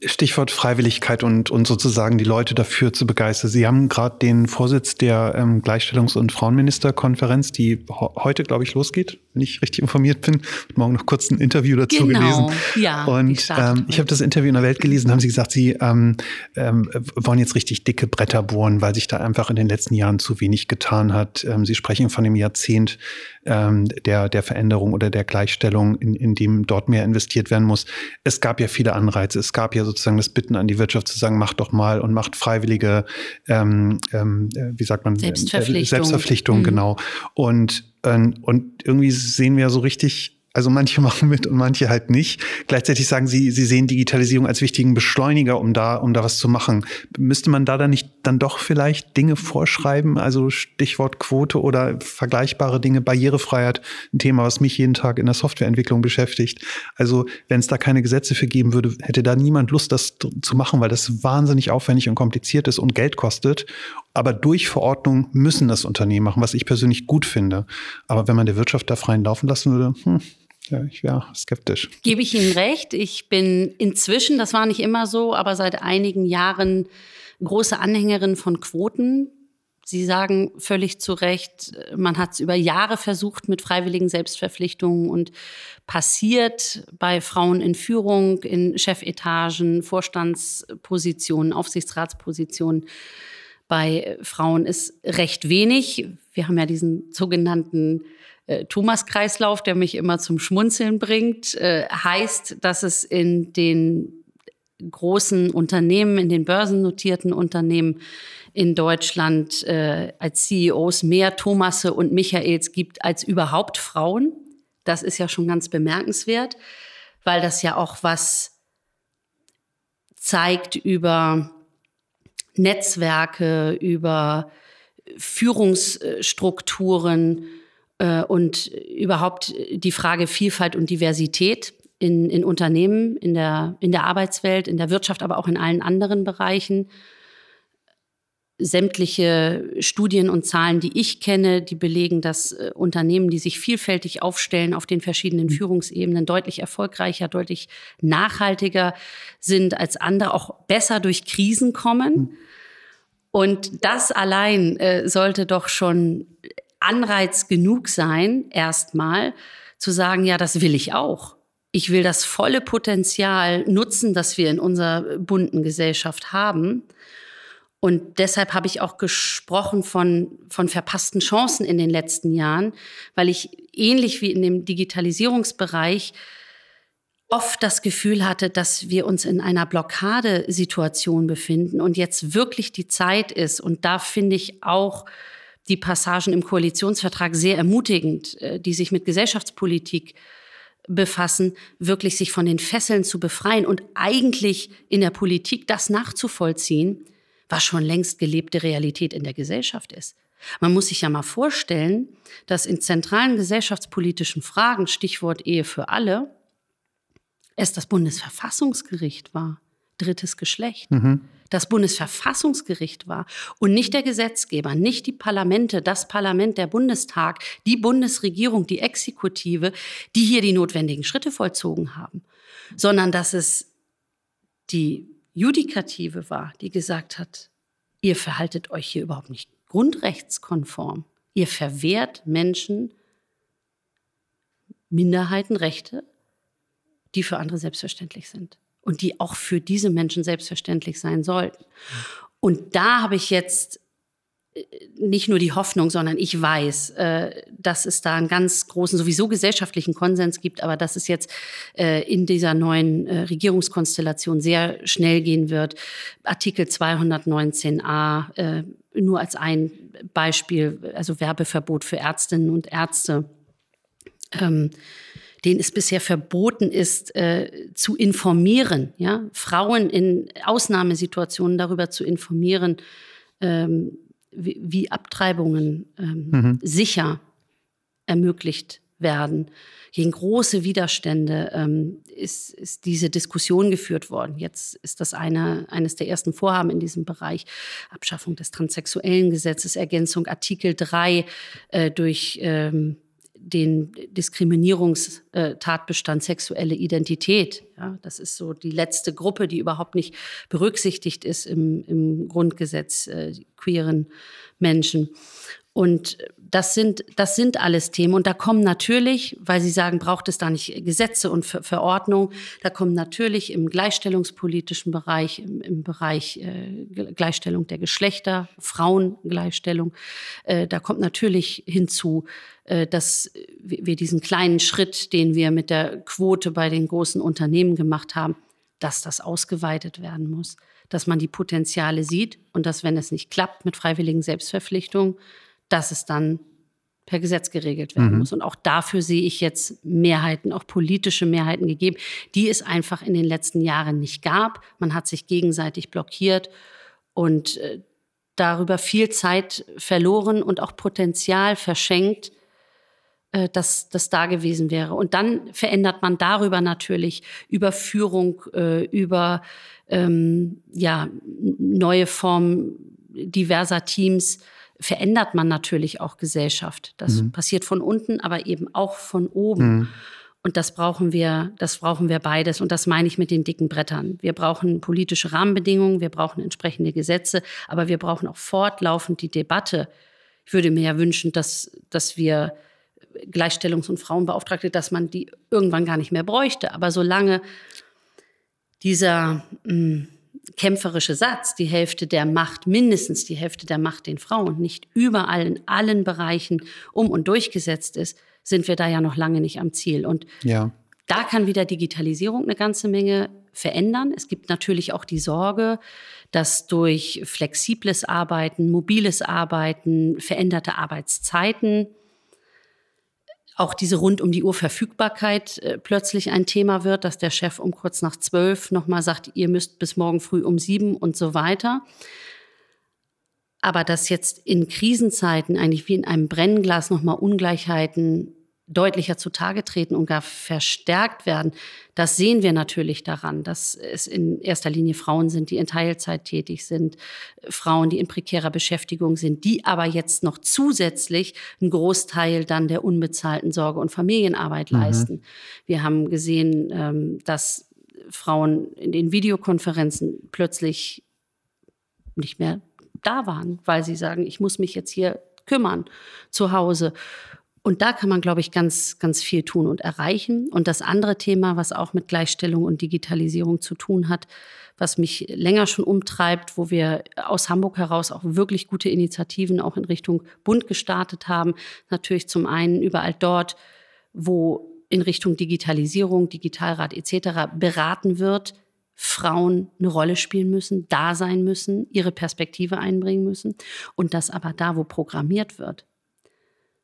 Stichwort Freiwilligkeit und, und sozusagen die Leute dafür zu begeistern. Sie haben gerade den Vorsitz der ähm, Gleichstellungs- und Frauenministerkonferenz, die heute, glaube ich, losgeht, wenn ich richtig informiert bin. Morgen noch kurz ein Interview dazu genau. gelesen. Ja, und ähm, ich habe das Interview in der Welt gelesen, haben Sie gesagt, Sie ähm, ähm, wollen jetzt richtig dicke Bretter bohren, weil sich da einfach in den letzten Jahren zu wenig getan hat. Ähm, Sie sprechen von dem Jahrzehnt ähm, der, der Veränderung oder der Gleichstellung, in, in dem dort mehr investiert werden muss. Es gab ja viele Anreize. Es gab ja sozusagen das Bitten an die Wirtschaft zu sagen, macht doch mal und macht freiwillige, ähm, ähm, äh, wie sagt man, Selbstverpflichtung, Selbstverpflichtung mhm. genau. Und, und irgendwie sehen wir so richtig also manche machen mit und manche halt nicht. Gleichzeitig sagen sie, sie sehen Digitalisierung als wichtigen Beschleuniger, um da, um da was zu machen. Müsste man da dann nicht dann doch vielleicht Dinge vorschreiben? Also Stichwort Quote oder vergleichbare Dinge, Barrierefreiheit, ein Thema, was mich jeden Tag in der Softwareentwicklung beschäftigt. Also wenn es da keine Gesetze für geben würde, hätte da niemand Lust, das zu machen, weil das wahnsinnig aufwendig und kompliziert ist und Geld kostet. Aber durch Verordnung müssen das Unternehmen machen, was ich persönlich gut finde. Aber wenn man der Wirtschaft da freien Laufen lassen würde, hm, ja, ich wäre skeptisch. Gebe ich Ihnen recht. Ich bin inzwischen, das war nicht immer so, aber seit einigen Jahren große Anhängerin von Quoten. Sie sagen völlig zu Recht, man hat es über Jahre versucht mit freiwilligen Selbstverpflichtungen und passiert bei Frauen in Führung, in Chefetagen, Vorstandspositionen, Aufsichtsratspositionen. Bei Frauen ist recht wenig. Wir haben ja diesen sogenannten äh, Thomas-Kreislauf, der mich immer zum Schmunzeln bringt, äh, heißt, dass es in den großen Unternehmen, in den börsennotierten Unternehmen in Deutschland äh, als CEOs mehr Thomasse und Michaels gibt als überhaupt Frauen. Das ist ja schon ganz bemerkenswert, weil das ja auch was zeigt über Netzwerke, über Führungsstrukturen, äh, und überhaupt die Frage Vielfalt und Diversität in, in Unternehmen, in der, in der Arbeitswelt, in der Wirtschaft, aber auch in allen anderen Bereichen. Sämtliche Studien und Zahlen, die ich kenne, die belegen, dass äh, Unternehmen, die sich vielfältig aufstellen auf den verschiedenen mhm. Führungsebenen, deutlich erfolgreicher, deutlich nachhaltiger sind als andere, auch besser durch Krisen kommen. Mhm. Und das allein äh, sollte doch schon Anreiz genug sein, erstmal zu sagen, ja, das will ich auch. Ich will das volle Potenzial nutzen, das wir in unserer bunten Gesellschaft haben. Und deshalb habe ich auch gesprochen von, von verpassten Chancen in den letzten Jahren, weil ich ähnlich wie in dem Digitalisierungsbereich oft das Gefühl hatte, dass wir uns in einer Blockadesituation befinden und jetzt wirklich die Zeit ist. Und da finde ich auch die Passagen im Koalitionsvertrag sehr ermutigend, äh, die sich mit Gesellschaftspolitik befassen, wirklich sich von den Fesseln zu befreien und eigentlich in der Politik das nachzuvollziehen, was schon längst gelebte Realität in der Gesellschaft ist. Man muss sich ja mal vorstellen, dass in zentralen gesellschaftspolitischen Fragen, Stichwort Ehe für alle, es das Bundesverfassungsgericht war, drittes Geschlecht. Mhm das Bundesverfassungsgericht war und nicht der Gesetzgeber, nicht die Parlamente, das Parlament, der Bundestag, die Bundesregierung, die Exekutive, die hier die notwendigen Schritte vollzogen haben, sondern dass es die Judikative war, die gesagt hat, ihr verhaltet euch hier überhaupt nicht grundrechtskonform. Ihr verwehrt Menschen Minderheitenrechte, die für andere selbstverständlich sind und die auch für diese Menschen selbstverständlich sein sollten. Und da habe ich jetzt nicht nur die Hoffnung, sondern ich weiß, äh, dass es da einen ganz großen, sowieso gesellschaftlichen Konsens gibt, aber dass es jetzt äh, in dieser neuen äh, Regierungskonstellation sehr schnell gehen wird. Artikel 219a, äh, nur als ein Beispiel, also Werbeverbot für Ärztinnen und Ärzte. Ähm, denen es bisher verboten ist, äh, zu informieren, ja, Frauen in Ausnahmesituationen darüber zu informieren, ähm, wie, wie, Abtreibungen ähm, mhm. sicher ermöglicht werden. Gegen große Widerstände ähm, ist, ist, diese Diskussion geführt worden. Jetzt ist das eine, eines der ersten Vorhaben in diesem Bereich. Abschaffung des transsexuellen Gesetzes, Ergänzung Artikel 3 äh, durch ähm, den Diskriminierungstatbestand sexuelle Identität. Ja, das ist so die letzte Gruppe, die überhaupt nicht berücksichtigt ist im, im Grundgesetz äh, queeren Menschen. Und das sind, das sind alles Themen. Und da kommen natürlich, weil Sie sagen, braucht es da nicht Gesetze und Ver Verordnungen, da kommen natürlich im gleichstellungspolitischen Bereich, im, im Bereich äh, Gleichstellung der Geschlechter, Frauengleichstellung, äh, da kommt natürlich hinzu, äh, dass wir diesen kleinen Schritt, den wir mit der Quote bei den großen Unternehmen gemacht haben, dass das ausgeweitet werden muss, dass man die Potenziale sieht und dass, wenn es nicht klappt mit freiwilligen Selbstverpflichtungen, dass es dann per Gesetz geregelt werden mhm. muss. Und auch dafür sehe ich jetzt Mehrheiten, auch politische Mehrheiten gegeben, die es einfach in den letzten Jahren nicht gab. Man hat sich gegenseitig blockiert und äh, darüber viel Zeit verloren und auch Potenzial verschenkt, äh, dass das da gewesen wäre. Und dann verändert man darüber natürlich über Führung, äh, über ähm, ja, neue Formen diverser Teams verändert man natürlich auch Gesellschaft. Das mhm. passiert von unten, aber eben auch von oben. Mhm. Und das brauchen wir, das brauchen wir beides. Und das meine ich mit den dicken Brettern. Wir brauchen politische Rahmenbedingungen, wir brauchen entsprechende Gesetze, aber wir brauchen auch fortlaufend die Debatte. Ich würde mir ja wünschen, dass, dass wir Gleichstellungs- und Frauenbeauftragte, dass man die irgendwann gar nicht mehr bräuchte. Aber solange dieser mh, hm, kämpferische Satz, die Hälfte der Macht, mindestens die Hälfte der Macht den Frauen, nicht überall in allen Bereichen um und durchgesetzt ist, sind wir da ja noch lange nicht am Ziel. Und ja. da kann wieder Digitalisierung eine ganze Menge verändern. Es gibt natürlich auch die Sorge, dass durch flexibles Arbeiten, mobiles Arbeiten, veränderte Arbeitszeiten auch diese rund um die Uhr Verfügbarkeit äh, plötzlich ein Thema wird, dass der Chef um kurz nach zwölf nochmal sagt, ihr müsst bis morgen früh um sieben und so weiter. Aber dass jetzt in Krisenzeiten eigentlich wie in einem Brennglas nochmal Ungleichheiten deutlicher zutage treten und gar verstärkt werden, das sehen wir natürlich daran, dass es in erster Linie Frauen sind, die in Teilzeit tätig sind, Frauen, die in prekärer Beschäftigung sind, die aber jetzt noch zusätzlich einen Großteil dann der unbezahlten Sorge- und Familienarbeit mhm. leisten. Wir haben gesehen, ähm, dass Frauen in den Videokonferenzen plötzlich nicht mehr da waren, weil sie sagen, ich muss mich jetzt hier kümmern zu Hause. Und da kann man, glaube ich, ganz, ganz viel tun und erreichen. Und das andere Thema, was auch mit Gleichstellung und Digitalisierung zu tun hat, was mich länger schon umtreibt, wo wir aus Hamburg heraus auch wirklich gute Initiativen auch in Richtung Bund gestartet haben. Natürlich zum einen überall dort, wo in Richtung Digitalisierung, Digitalrat etc. beraten wird, Frauen eine Rolle spielen müssen, da sein müssen, ihre Perspektive einbringen müssen. Und das aber da, wo programmiert wird,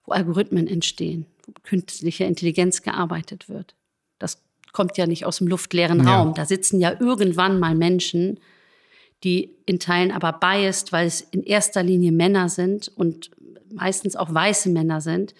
wo Algorithmen entstehen, wo künstliche Intelligenz gearbeitet wird. Das kommt ja nicht aus dem luftleeren ja. Raum. Da sitzen ja irgendwann mal Menschen, die in Teilen aber biased, weil es in erster Linie Männer sind und meistens auch weiße Männer sind,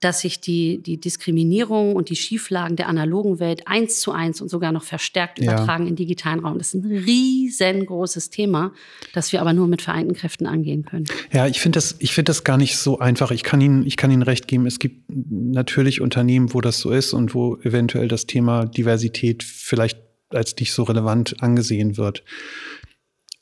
dass sich die, die Diskriminierung und die Schieflagen der analogen Welt eins zu eins und sogar noch verstärkt übertragen ja. in digitalen Raum. Das ist ein riesengroßes Thema, das wir aber nur mit vereinten Kräften angehen können. Ja, ich finde das, ich finde das gar nicht so einfach. Ich kann Ihnen, ich kann Ihnen recht geben. Es gibt natürlich Unternehmen, wo das so ist und wo eventuell das Thema Diversität vielleicht als nicht so relevant angesehen wird.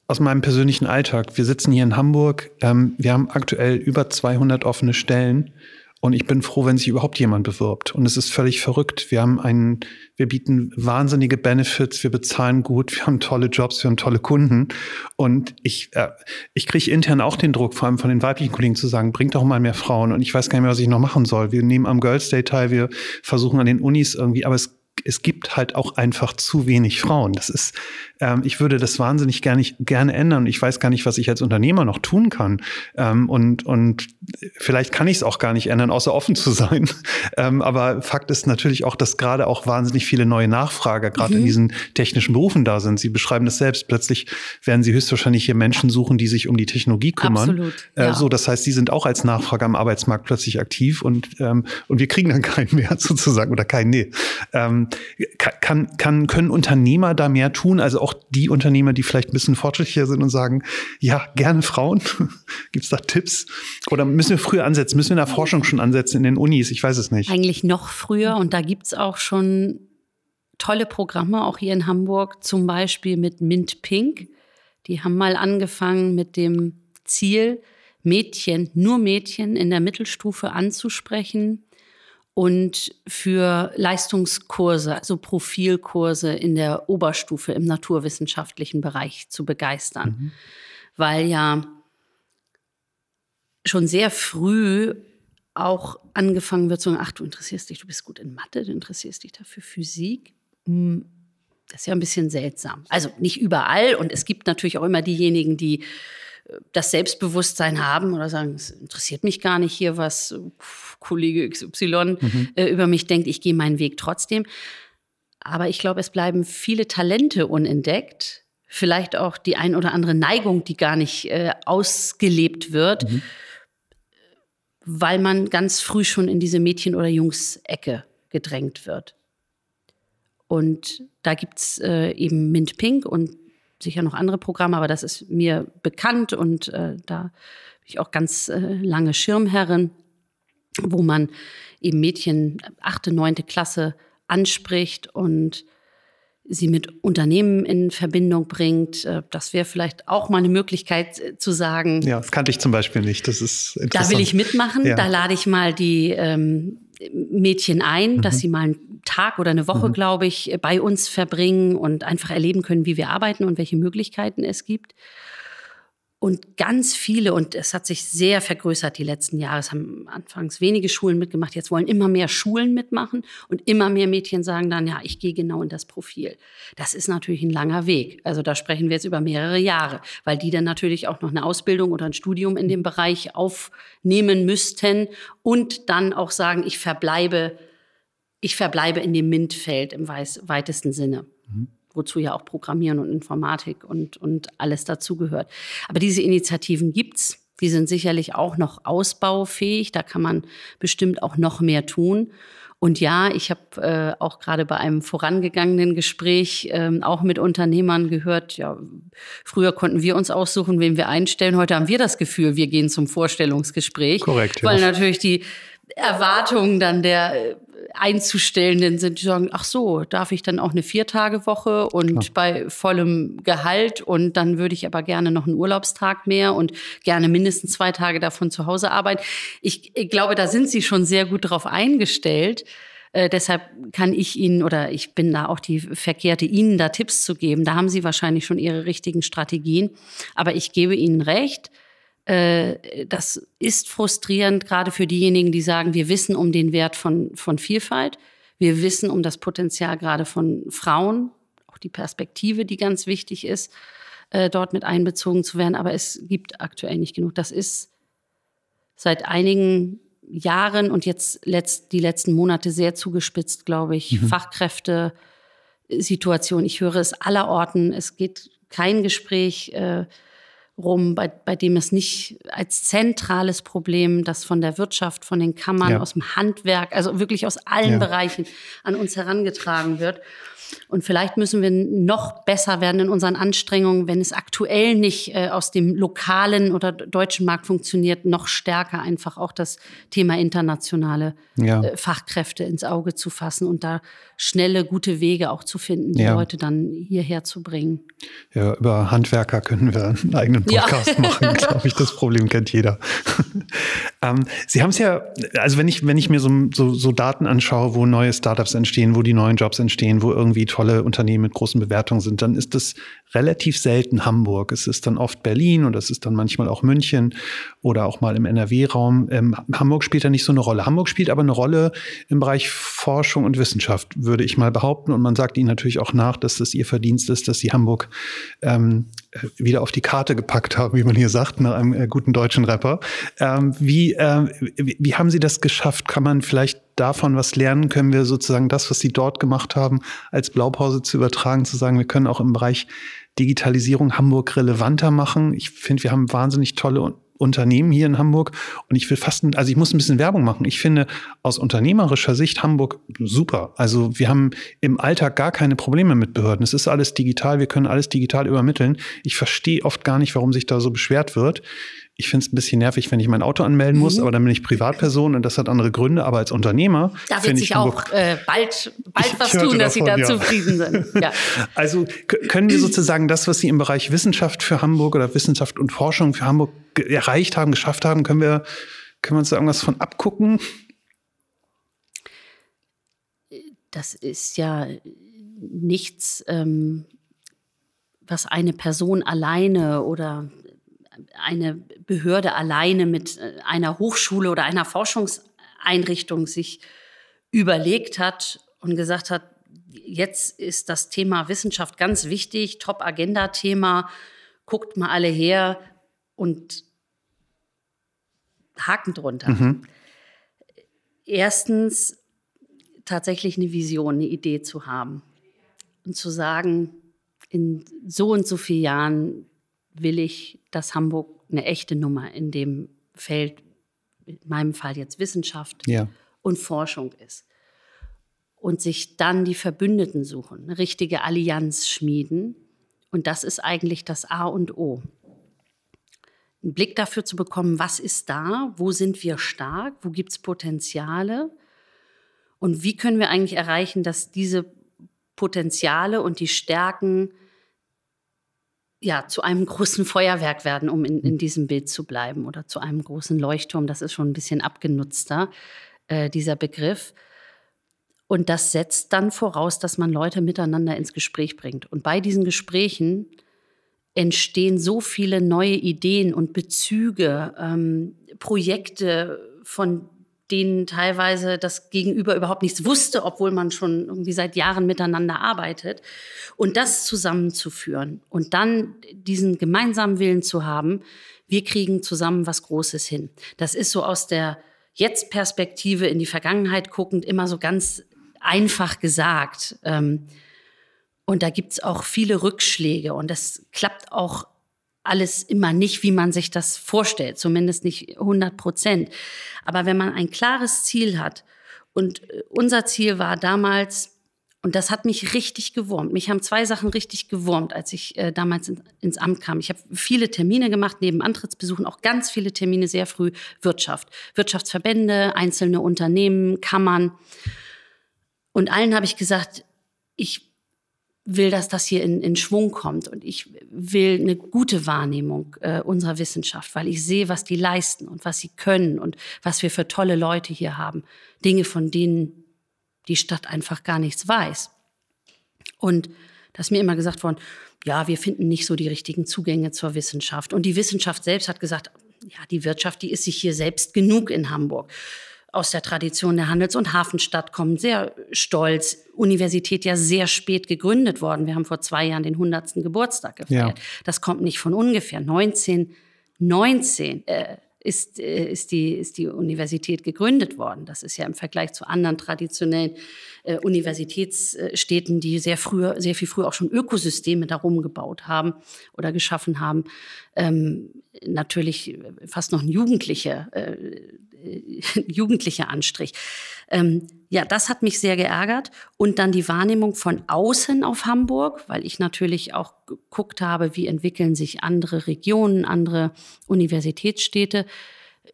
Aus meinem persönlichen Alltag. Wir sitzen hier in Hamburg. Ähm, wir haben aktuell über 200 offene Stellen. Und ich bin froh, wenn sich überhaupt jemand bewirbt. Und es ist völlig verrückt. Wir haben einen, wir bieten wahnsinnige Benefits, wir bezahlen gut, wir haben tolle Jobs, wir haben tolle Kunden. Und ich, äh, ich kriege intern auch den Druck, vor allem von den weiblichen Kollegen zu sagen, bringt doch mal mehr Frauen. Und ich weiß gar nicht mehr, was ich noch machen soll. Wir nehmen am Girls Day teil, wir versuchen an den Unis irgendwie, aber es es gibt halt auch einfach zu wenig Frauen. Das ist, ähm, ich würde das wahnsinnig gerne, gerne ändern. Ich weiß gar nicht, was ich als Unternehmer noch tun kann. Ähm, und, und vielleicht kann ich es auch gar nicht ändern, außer offen zu sein. ähm, aber Fakt ist natürlich auch, dass gerade auch wahnsinnig viele neue Nachfrager gerade mhm. in diesen technischen Berufen da sind. Sie beschreiben das selbst. Plötzlich werden sie höchstwahrscheinlich hier Menschen suchen, die sich um die Technologie kümmern. Absolut, äh, ja. äh, so, das heißt, sie sind auch als Nachfrager am Arbeitsmarkt plötzlich aktiv und, ähm, und wir kriegen dann keinen mehr sozusagen oder keinen, nee. Ähm, kann, kann, können Unternehmer da mehr tun? Also auch die Unternehmer, die vielleicht ein bisschen fortschrittlicher sind und sagen, ja, gerne Frauen. Gibt es da Tipps? Oder müssen wir früher ansetzen? Müssen wir in der Forschung schon ansetzen, in den Unis? Ich weiß es nicht. Eigentlich noch früher und da gibt es auch schon tolle Programme, auch hier in Hamburg, zum Beispiel mit Mint Pink. Die haben mal angefangen mit dem Ziel, Mädchen, nur Mädchen in der Mittelstufe anzusprechen und für Leistungskurse, also Profilkurse in der Oberstufe im naturwissenschaftlichen Bereich zu begeistern. Mhm. Weil ja schon sehr früh auch angefangen wird zu sagen, ach, du interessierst dich, du bist gut in Mathe, du interessierst dich dafür Physik. Hm, das ist ja ein bisschen seltsam. Also nicht überall und es gibt natürlich auch immer diejenigen, die das Selbstbewusstsein haben oder sagen, es interessiert mich gar nicht hier, was Kollege XY mhm. äh, über mich denkt, ich gehe meinen Weg trotzdem. Aber ich glaube, es bleiben viele Talente unentdeckt, vielleicht auch die ein oder andere Neigung, die gar nicht äh, ausgelebt wird, mhm. weil man ganz früh schon in diese Mädchen- oder Jungs-Ecke gedrängt wird. Und da gibt es äh, eben Mint Pink und sicher noch andere Programme, aber das ist mir bekannt und äh, da bin ich auch ganz äh, lange Schirmherrin, wo man eben Mädchen achte, neunte Klasse anspricht und sie mit Unternehmen in Verbindung bringt. Äh, das wäre vielleicht auch mal eine Möglichkeit äh, zu sagen. Ja, das kannte ich zum Beispiel nicht. Das ist interessant. Da will ich mitmachen. Ja. Da lade ich mal die ähm, Mädchen ein, mhm. dass sie mal einen Tag oder eine Woche, mhm. glaube ich, bei uns verbringen und einfach erleben können, wie wir arbeiten und welche Möglichkeiten es gibt. Und ganz viele, und es hat sich sehr vergrößert die letzten Jahre, es haben anfangs wenige Schulen mitgemacht, jetzt wollen immer mehr Schulen mitmachen und immer mehr Mädchen sagen dann, ja, ich gehe genau in das Profil. Das ist natürlich ein langer Weg. Also da sprechen wir jetzt über mehrere Jahre, weil die dann natürlich auch noch eine Ausbildung oder ein Studium in dem Bereich aufnehmen müssten und dann auch sagen, ich verbleibe, ich verbleibe in dem MINT-Feld im weitesten Sinne. Mhm wozu ja auch Programmieren und Informatik und, und alles dazugehört. Aber diese Initiativen gibt's. Die sind sicherlich auch noch ausbaufähig. Da kann man bestimmt auch noch mehr tun. Und ja, ich habe äh, auch gerade bei einem vorangegangenen Gespräch äh, auch mit Unternehmern gehört, ja, früher konnten wir uns aussuchen, wen wir einstellen. Heute haben wir das Gefühl, wir gehen zum Vorstellungsgespräch. Korrekt. Weil ja. natürlich die Erwartungen dann der äh, Einzustellenden sind, die sagen, ach so, darf ich dann auch eine Viertagewoche und Klar. bei vollem Gehalt und dann würde ich aber gerne noch einen Urlaubstag mehr und gerne mindestens zwei Tage davon zu Hause arbeiten. Ich, ich glaube, da sind sie schon sehr gut drauf eingestellt. Äh, deshalb kann ich Ihnen oder ich bin da auch die Verkehrte, Ihnen da Tipps zu geben. Da haben Sie wahrscheinlich schon Ihre richtigen Strategien. Aber ich gebe Ihnen recht das ist frustrierend, gerade für diejenigen, die sagen, wir wissen um den Wert von, von Vielfalt, wir wissen um das Potenzial gerade von Frauen, auch die Perspektive, die ganz wichtig ist, äh, dort mit einbezogen zu werden, aber es gibt aktuell nicht genug. Das ist seit einigen Jahren und jetzt letzt, die letzten Monate sehr zugespitzt, glaube ich. Mhm. Fachkräfte-Situation. Ich höre es allerorten. Es geht kein Gespräch. Äh, rum, bei, bei dem es nicht als zentrales Problem, das von der Wirtschaft, von den Kammern, ja. aus dem Handwerk, also wirklich aus allen ja. Bereichen an uns herangetragen wird. Und vielleicht müssen wir noch besser werden in unseren Anstrengungen, wenn es aktuell nicht äh, aus dem lokalen oder deutschen Markt funktioniert, noch stärker einfach auch das Thema internationale ja. äh, Fachkräfte ins Auge zu fassen und da schnelle, gute Wege auch zu finden, die ja. Leute dann hierher zu bringen. Ja, über Handwerker können wir einen eigenen Podcast ja. machen, glaube ich. Das Problem kennt jeder. ähm, Sie haben es ja, also wenn ich, wenn ich mir so, so, so Daten anschaue, wo neue Startups entstehen, wo die neuen Jobs entstehen, wo irgendwie tolle Unternehmen mit großen Bewertungen sind, dann ist das relativ selten Hamburg. Es ist dann oft Berlin und es ist dann manchmal auch München oder auch mal im NRW-Raum. Ähm, Hamburg spielt da nicht so eine Rolle. Hamburg spielt aber eine Rolle im Bereich Forschung und Wissenschaft, würde ich mal behaupten. Und man sagt ihnen natürlich auch nach, dass das ihr Verdienst ist, dass sie Hamburg ähm, wieder auf die Karte gepackt haben, wie man hier sagt, nach einem äh, guten deutschen Rapper. Ähm, wie, äh, wie, wie haben Sie das geschafft? Kann man vielleicht davon was lernen? Können wir sozusagen das, was Sie dort gemacht haben, als Blaupause zu übertragen, zu sagen, wir können auch im Bereich Digitalisierung Hamburg relevanter machen? Ich finde, wir haben wahnsinnig tolle Unternehmen hier in Hamburg. Und ich will fast, also ich muss ein bisschen Werbung machen. Ich finde aus unternehmerischer Sicht Hamburg super. Also wir haben im Alltag gar keine Probleme mit Behörden. Es ist alles digital. Wir können alles digital übermitteln. Ich verstehe oft gar nicht, warum sich da so beschwert wird ich finde es ein bisschen nervig, wenn ich mein Auto anmelden muss, mhm. aber dann bin ich Privatperson und das hat andere Gründe. Aber als Unternehmer. Da wird sich auch äh, bald, bald ich, was ich tun, dass davon, Sie da ja. zufrieden sind. Ja. Also können wir sozusagen das, was Sie im Bereich Wissenschaft für Hamburg oder Wissenschaft und Forschung für Hamburg erreicht haben, geschafft haben, können wir, können wir uns da irgendwas von abgucken? Das ist ja nichts, ähm, was eine Person alleine oder eine Behörde alleine mit äh, einer Hochschule oder einer Forschungseinrichtung sich überlegt hat und gesagt hat, jetzt ist das Thema Wissenschaft ganz wichtig, Top-Agenda-Thema, guckt mal alle her und Haken drunter. Mhm. Erstens tatsächlich eine Vision, eine Idee zu haben und zu sagen, in so und so vielen Jahren will ich, dass Hamburg eine echte Nummer in dem Feld, in meinem Fall jetzt Wissenschaft ja. und Forschung ist. Und sich dann die Verbündeten suchen, eine richtige Allianz schmieden. Und das ist eigentlich das A und O. Einen Blick dafür zu bekommen, was ist da, wo sind wir stark, wo gibt es Potenziale und wie können wir eigentlich erreichen, dass diese Potenziale und die Stärken ja, zu einem großen Feuerwerk werden, um in, in hm. diesem Bild zu bleiben, oder zu einem großen Leuchtturm. Das ist schon ein bisschen abgenutzter, äh, dieser Begriff. Und das setzt dann voraus, dass man Leute miteinander ins Gespräch bringt. Und bei diesen Gesprächen entstehen so viele neue Ideen und Bezüge, ähm, Projekte, von denen teilweise das Gegenüber überhaupt nichts wusste, obwohl man schon irgendwie seit Jahren miteinander arbeitet. Und das zusammenzuführen und dann diesen gemeinsamen Willen zu haben, wir kriegen zusammen was Großes hin. Das ist so aus der Jetzt-Perspektive in die Vergangenheit guckend immer so ganz einfach gesagt. Ähm, und da gibt's auch viele Rückschläge und das klappt auch alles immer nicht, wie man sich das vorstellt, zumindest nicht 100 Prozent. Aber wenn man ein klares Ziel hat, und äh, unser Ziel war damals, und das hat mich richtig gewurmt. Mich haben zwei Sachen richtig gewurmt, als ich äh, damals in, ins Amt kam. Ich habe viele Termine gemacht, neben Antrittsbesuchen auch ganz viele Termine sehr früh Wirtschaft. Wirtschaftsverbände, einzelne Unternehmen, Kammern. Und allen habe ich gesagt, ich will, dass das hier in, in Schwung kommt. Und ich will eine gute Wahrnehmung äh, unserer Wissenschaft, weil ich sehe, was die leisten und was sie können und was wir für tolle Leute hier haben. Dinge, von denen die Stadt einfach gar nichts weiß. Und da ist mir immer gesagt worden, ja, wir finden nicht so die richtigen Zugänge zur Wissenschaft. Und die Wissenschaft selbst hat gesagt, ja, die Wirtschaft, die ist sich hier selbst genug in Hamburg aus der Tradition der Handels- und Hafenstadt kommen, sehr stolz. Universität ja sehr spät gegründet worden. Wir haben vor zwei Jahren den 100. Geburtstag gefeiert. Ja. Das kommt nicht von ungefähr. 1919 äh, ist, äh, ist, die, ist die Universität gegründet worden. Das ist ja im Vergleich zu anderen traditionellen äh, Universitätsstädten, die sehr früher, sehr viel früher auch schon Ökosysteme darum gebaut haben oder geschaffen haben, ähm, natürlich fast noch ein jugendlicher, äh, jugendlicher Anstrich. Ähm, ja, das hat mich sehr geärgert. Und dann die Wahrnehmung von außen auf Hamburg, weil ich natürlich auch geguckt habe, wie entwickeln sich andere Regionen, andere Universitätsstädte.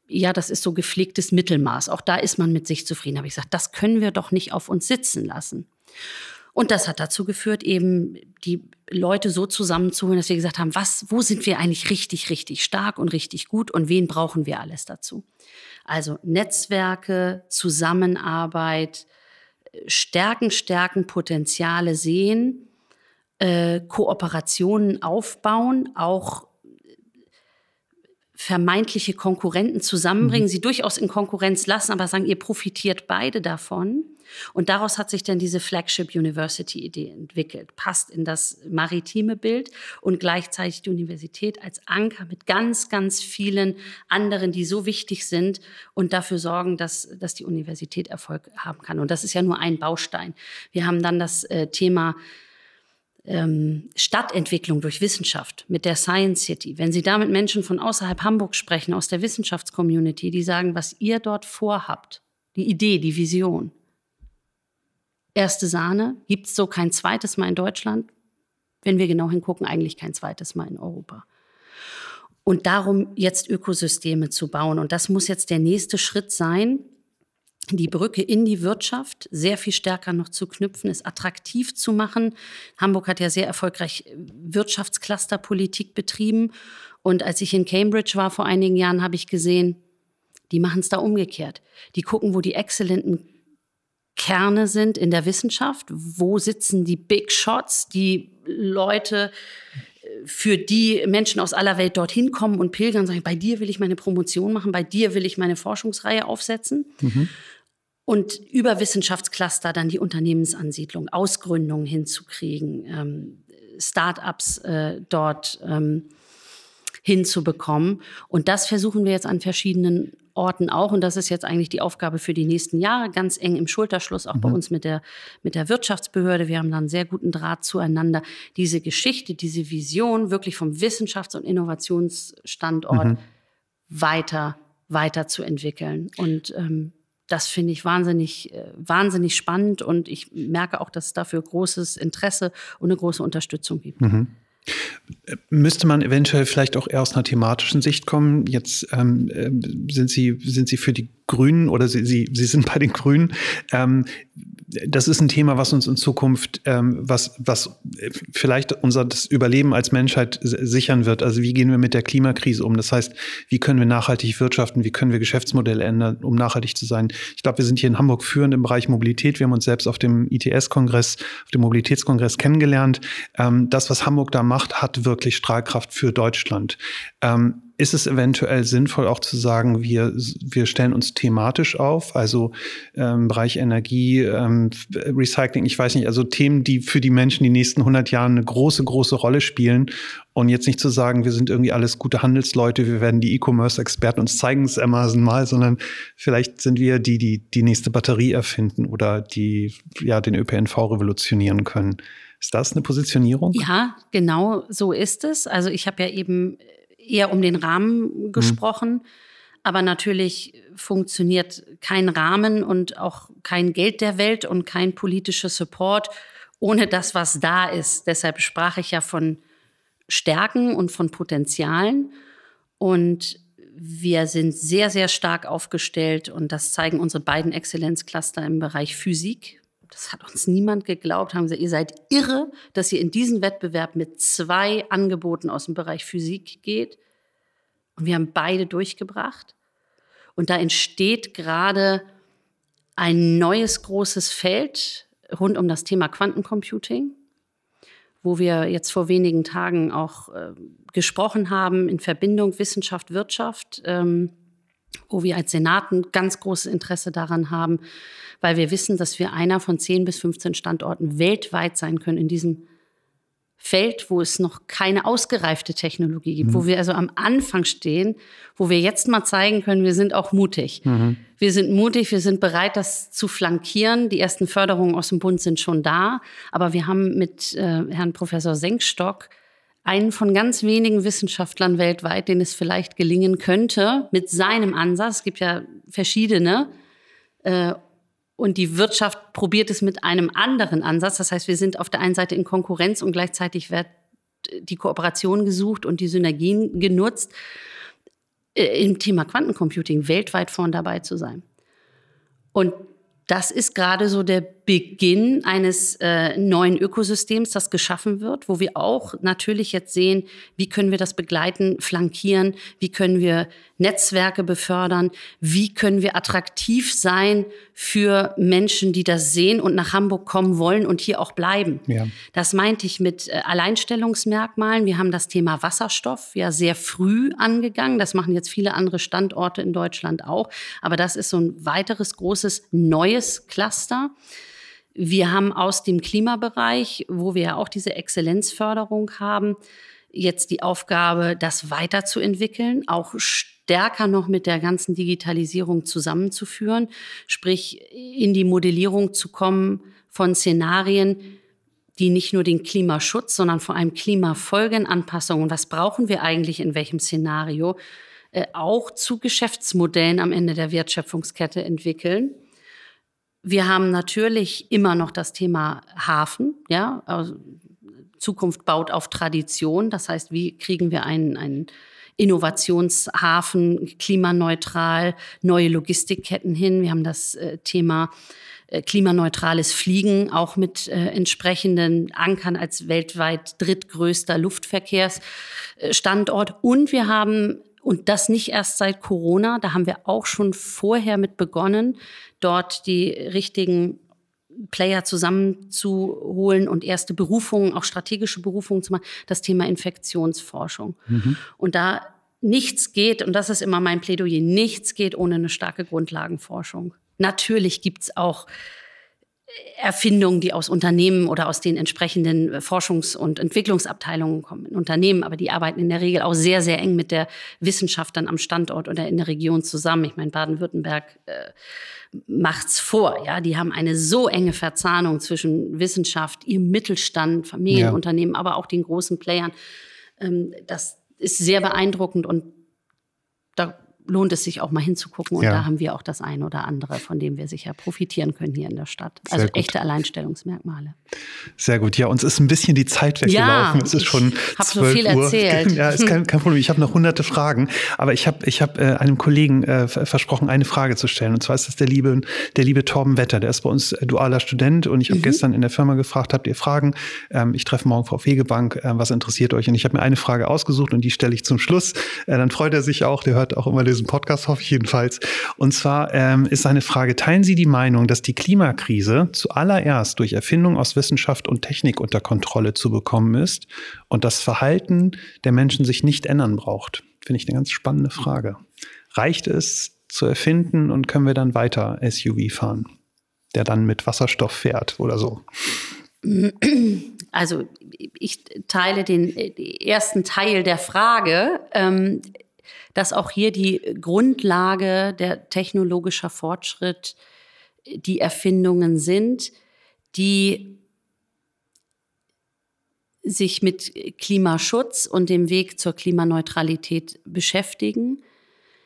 Ja, das ist so gepflegtes Mittelmaß. Auch da ist man mit sich zufrieden. Aber ich gesagt, das können wir doch nicht auf uns sitzen lassen. Und das hat dazu geführt, eben die Leute so zusammenzuholen, dass wir gesagt haben, was, wo sind wir eigentlich richtig, richtig stark und richtig gut und wen brauchen wir alles dazu? Also Netzwerke, Zusammenarbeit, Stärken, Stärken, Potenziale sehen, äh, Kooperationen aufbauen, auch vermeintliche Konkurrenten zusammenbringen, mhm. sie durchaus in Konkurrenz lassen, aber sagen, ihr profitiert beide davon. Und daraus hat sich dann diese Flagship University Idee entwickelt. Passt in das maritime Bild und gleichzeitig die Universität als Anker mit ganz, ganz vielen anderen, die so wichtig sind und dafür sorgen, dass, dass die Universität Erfolg haben kann. Und das ist ja nur ein Baustein. Wir haben dann das äh, Thema ähm, Stadtentwicklung durch Wissenschaft mit der Science City. Wenn Sie da mit Menschen von außerhalb Hamburg sprechen, aus der Wissenschaftscommunity, die sagen, was ihr dort vorhabt, die Idee, die Vision, erste Sahne, gibt es so kein zweites Mal in Deutschland. Wenn wir genau hingucken, eigentlich kein zweites Mal in Europa. Und darum jetzt Ökosysteme zu bauen. Und das muss jetzt der nächste Schritt sein, die Brücke in die Wirtschaft sehr viel stärker noch zu knüpfen, es attraktiv zu machen. Hamburg hat ja sehr erfolgreich Wirtschaftsclusterpolitik betrieben. Und als ich in Cambridge war vor einigen Jahren, habe ich gesehen, die machen es da umgekehrt. Die gucken, wo die exzellenten Kerne sind in der Wissenschaft. Wo sitzen die Big Shots, die Leute, für die Menschen aus aller Welt dorthin kommen und pilgern und sagen, bei dir will ich meine Promotion machen, bei dir will ich meine Forschungsreihe aufsetzen. Mhm. Und über Wissenschaftscluster dann die Unternehmensansiedlung, Ausgründungen hinzukriegen, ähm, Start-ups äh, dort ähm, hinzubekommen. Und das versuchen wir jetzt an verschiedenen Orten auch. Und das ist jetzt eigentlich die Aufgabe für die nächsten Jahre, ganz eng im Schulterschluss, auch mhm. bei uns mit der, mit der Wirtschaftsbehörde. Wir haben da einen sehr guten Draht zueinander. Diese Geschichte, diese Vision wirklich vom Wissenschafts- und Innovationsstandort mhm. weiter, weiter zu entwickeln. Und ähm, das finde ich wahnsinnig, äh, wahnsinnig spannend und ich merke auch, dass es dafür großes Interesse und eine große Unterstützung gibt. Mhm. Müsste man eventuell vielleicht auch eher aus einer thematischen Sicht kommen? Jetzt ähm, äh, sind Sie, sind Sie für die Grünen oder Sie, Sie, Sie sind bei den Grünen. Ähm, das ist ein Thema, was uns in Zukunft, ähm, was, was vielleicht unser das Überleben als Menschheit sichern wird. Also wie gehen wir mit der Klimakrise um? Das heißt, wie können wir nachhaltig wirtschaften? Wie können wir Geschäftsmodelle ändern, um nachhaltig zu sein? Ich glaube, wir sind hier in Hamburg führend im Bereich Mobilität. Wir haben uns selbst auf dem ITS-Kongress, auf dem Mobilitätskongress kennengelernt. Ähm, das, was Hamburg da macht, hat wirklich Strahlkraft für Deutschland. Ähm, ist es eventuell sinnvoll auch zu sagen, wir, wir stellen uns thematisch auf, also ähm, Bereich Energie, ähm, Recycling, ich weiß nicht, also Themen, die für die Menschen die nächsten 100 Jahre eine große, große Rolle spielen und jetzt nicht zu sagen, wir sind irgendwie alles gute Handelsleute, wir werden die E-Commerce-Experten uns zeigen es Amazon mal, sondern vielleicht sind wir die, die die nächste Batterie erfinden oder die ja den ÖPNV revolutionieren können. Ist das eine Positionierung? Ja, genau so ist es. Also ich habe ja eben eher um den Rahmen gesprochen. Mhm. Aber natürlich funktioniert kein Rahmen und auch kein Geld der Welt und kein politischer Support ohne das, was da ist. Deshalb sprach ich ja von Stärken und von Potenzialen. Und wir sind sehr, sehr stark aufgestellt und das zeigen unsere beiden Exzellenzcluster im Bereich Physik, das hat uns niemand geglaubt, haben gesagt, ihr seid irre, dass ihr in diesen Wettbewerb mit zwei Angeboten aus dem Bereich Physik geht. Und wir haben beide durchgebracht. Und da entsteht gerade ein neues großes Feld rund um das Thema Quantencomputing, wo wir jetzt vor wenigen Tagen auch äh, gesprochen haben in Verbindung Wissenschaft, Wirtschaft. Ähm, wo wir als Senat ein ganz großes Interesse daran haben, weil wir wissen, dass wir einer von 10 bis 15 Standorten weltweit sein können in diesem Feld, wo es noch keine ausgereifte Technologie gibt, mhm. wo wir also am Anfang stehen, wo wir jetzt mal zeigen können, wir sind auch mutig. Mhm. Wir sind mutig, wir sind bereit, das zu flankieren. Die ersten Förderungen aus dem Bund sind schon da, aber wir haben mit äh, Herrn Professor Senkstock einen von ganz wenigen Wissenschaftlern weltweit, den es vielleicht gelingen könnte, mit seinem Ansatz, es gibt ja verschiedene, äh, und die Wirtschaft probiert es mit einem anderen Ansatz. Das heißt, wir sind auf der einen Seite in Konkurrenz und gleichzeitig wird die Kooperation gesucht und die Synergien genutzt, äh, im Thema Quantencomputing weltweit vorn dabei zu sein. Und das ist gerade so der Beginn eines äh, neuen Ökosystems, das geschaffen wird, wo wir auch natürlich jetzt sehen, wie können wir das begleiten, flankieren, wie können wir Netzwerke befördern, wie können wir attraktiv sein für Menschen, die das sehen und nach Hamburg kommen wollen und hier auch bleiben. Ja. Das meinte ich mit äh, Alleinstellungsmerkmalen. Wir haben das Thema Wasserstoff ja sehr früh angegangen. Das machen jetzt viele andere Standorte in Deutschland auch. Aber das ist so ein weiteres großes neues Cluster. Wir haben aus dem Klimabereich, wo wir ja auch diese Exzellenzförderung haben, jetzt die Aufgabe, das weiterzuentwickeln, auch stärker noch mit der ganzen Digitalisierung zusammenzuführen, sprich in die Modellierung zu kommen von Szenarien, die nicht nur den Klimaschutz, sondern vor allem Klimafolgenanpassungen, was brauchen wir eigentlich in welchem Szenario, äh, auch zu Geschäftsmodellen am Ende der Wertschöpfungskette entwickeln. Wir haben natürlich immer noch das Thema Hafen, ja, also Zukunft baut auf Tradition. Das heißt, wie kriegen wir einen, einen Innovationshafen, klimaneutral, neue Logistikketten hin. Wir haben das äh, Thema äh, klimaneutrales Fliegen auch mit äh, entsprechenden Ankern als weltweit drittgrößter Luftverkehrsstandort. Und wir haben und das nicht erst seit Corona, da haben wir auch schon vorher mit begonnen, dort die richtigen Player zusammenzuholen und erste Berufungen, auch strategische Berufungen zu machen, das Thema Infektionsforschung. Mhm. Und da nichts geht, und das ist immer mein Plädoyer, nichts geht ohne eine starke Grundlagenforschung. Natürlich gibt's auch Erfindungen, die aus Unternehmen oder aus den entsprechenden Forschungs- und Entwicklungsabteilungen kommen in Unternehmen, aber die arbeiten in der Regel auch sehr, sehr eng mit der Wissenschaft dann am Standort oder in der Region zusammen. Ich meine, Baden-Württemberg äh, macht's vor. Ja, die haben eine so enge Verzahnung zwischen Wissenschaft, ihrem Mittelstand, Familienunternehmen, ja. aber auch den großen Playern. Ähm, das ist sehr beeindruckend und da lohnt es sich auch mal hinzugucken. Und ja. da haben wir auch das eine oder andere, von dem wir sicher profitieren können hier in der Stadt. Sehr also gut. echte Alleinstellungsmerkmale. Sehr gut. Ja, uns ist ein bisschen die Zeit weggelaufen. Ja, es ist schon habe so viel Uhr. erzählt. Ja, ist kein, kein Problem. Ich habe noch hunderte Fragen, aber ich habe ich hab, äh, einem Kollegen äh, versprochen, eine Frage zu stellen. Und zwar ist das der liebe, der liebe Torben Wetter. Der ist bei uns äh, dualer Student und ich habe mhm. gestern in der Firma gefragt, habt ihr Fragen? Ähm, ich treffe morgen Frau Fegebank. Äh, was interessiert euch? Und ich habe mir eine Frage ausgesucht und die stelle ich zum Schluss. Äh, dann freut er sich auch. Der hört auch immer diesen Podcast, hoffe ich jedenfalls. Und zwar ähm, ist seine Frage, teilen Sie die Meinung, dass die Klimakrise zuallererst durch Erfindung aus Wissenschaft und Technik unter Kontrolle zu bekommen ist und das Verhalten der Menschen sich nicht ändern braucht? Finde ich eine ganz spannende Frage. Reicht es zu erfinden und können wir dann weiter SUV fahren, der dann mit Wasserstoff fährt oder so? Also ich teile den ersten Teil der Frage. Dass auch hier die Grundlage der technologischer Fortschritt die Erfindungen sind, die sich mit Klimaschutz und dem Weg zur Klimaneutralität beschäftigen.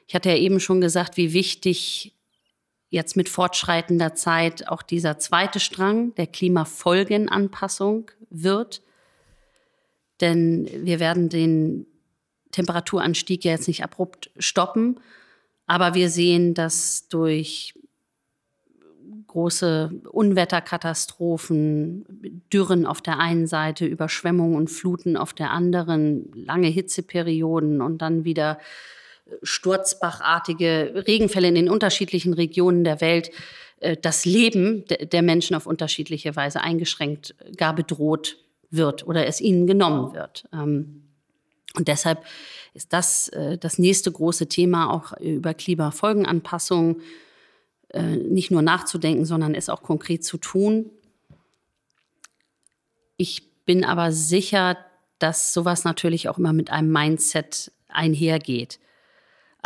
Ich hatte ja eben schon gesagt, wie wichtig jetzt mit fortschreitender Zeit auch dieser zweite Strang der Klimafolgenanpassung wird. Denn wir werden den Temperaturanstieg ja jetzt nicht abrupt stoppen. Aber wir sehen, dass durch große Unwetterkatastrophen, Dürren auf der einen Seite, Überschwemmungen und Fluten auf der anderen, lange Hitzeperioden und dann wieder sturzbachartige Regenfälle in den unterschiedlichen Regionen der Welt äh, das Leben der Menschen auf unterschiedliche Weise eingeschränkt, gar bedroht wird oder es ihnen genommen wird. Ähm, und deshalb ist das äh, das nächste große Thema, auch über Klimafolgenanpassung äh, nicht nur nachzudenken, sondern es auch konkret zu tun. Ich bin aber sicher, dass sowas natürlich auch immer mit einem Mindset einhergeht.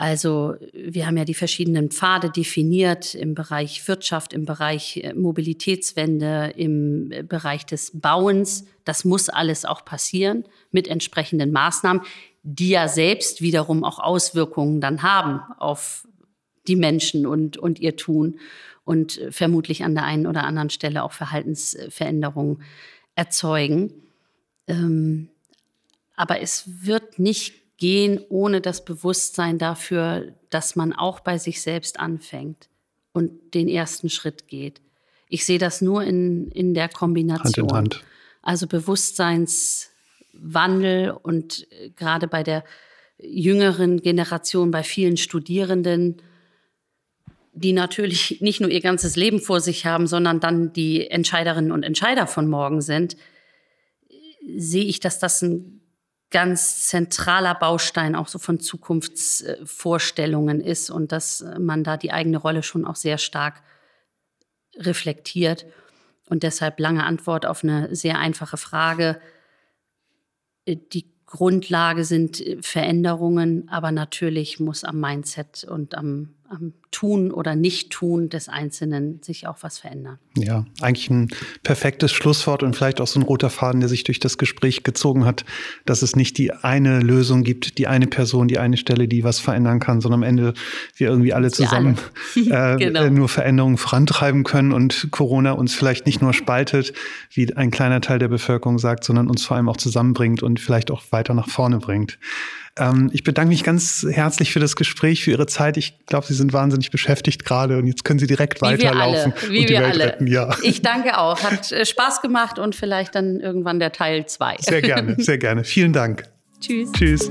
Also wir haben ja die verschiedenen Pfade definiert im Bereich Wirtschaft, im Bereich äh, Mobilitätswende, im äh, Bereich des Bauens. Das muss alles auch passieren mit entsprechenden Maßnahmen, die ja selbst wiederum auch Auswirkungen dann haben auf die Menschen und, und ihr Tun und vermutlich an der einen oder anderen Stelle auch Verhaltensveränderungen erzeugen. Ähm, aber es wird nicht gehen ohne das Bewusstsein dafür, dass man auch bei sich selbst anfängt und den ersten Schritt geht. Ich sehe das nur in, in der Kombination. Hand in Hand. Also Bewusstseinswandel und äh, gerade bei der jüngeren Generation, bei vielen Studierenden, die natürlich nicht nur ihr ganzes Leben vor sich haben, sondern dann die Entscheiderinnen und Entscheider von morgen sind, sehe ich, dass das ein ganz zentraler Baustein auch so von Zukunftsvorstellungen ist und dass man da die eigene Rolle schon auch sehr stark reflektiert. Und deshalb lange Antwort auf eine sehr einfache Frage. Die Grundlage sind Veränderungen, aber natürlich muss am Mindset und am am Tun oder Nicht-Tun des Einzelnen sich auch was verändern. Ja, eigentlich ein perfektes Schlusswort und vielleicht auch so ein roter Faden, der sich durch das Gespräch gezogen hat, dass es nicht die eine Lösung gibt, die eine Person, die eine Stelle, die was verändern kann, sondern am Ende wir irgendwie alle zusammen alle. äh, genau. nur Veränderungen vorantreiben können und Corona uns vielleicht nicht nur spaltet, wie ein kleiner Teil der Bevölkerung sagt, sondern uns vor allem auch zusammenbringt und vielleicht auch weiter nach vorne bringt. Ähm, ich bedanke mich ganz herzlich für das Gespräch, für Ihre Zeit. Ich glaube, Sie sind wahnsinnig beschäftigt gerade und jetzt können Sie direkt Wie weiterlaufen wir alle. Wie und die wir Welt alle. retten. Ja. Ich danke auch. Hat äh, Spaß gemacht und vielleicht dann irgendwann der Teil zwei. Sehr gerne, sehr gerne. Vielen Dank. Tschüss. Tschüss.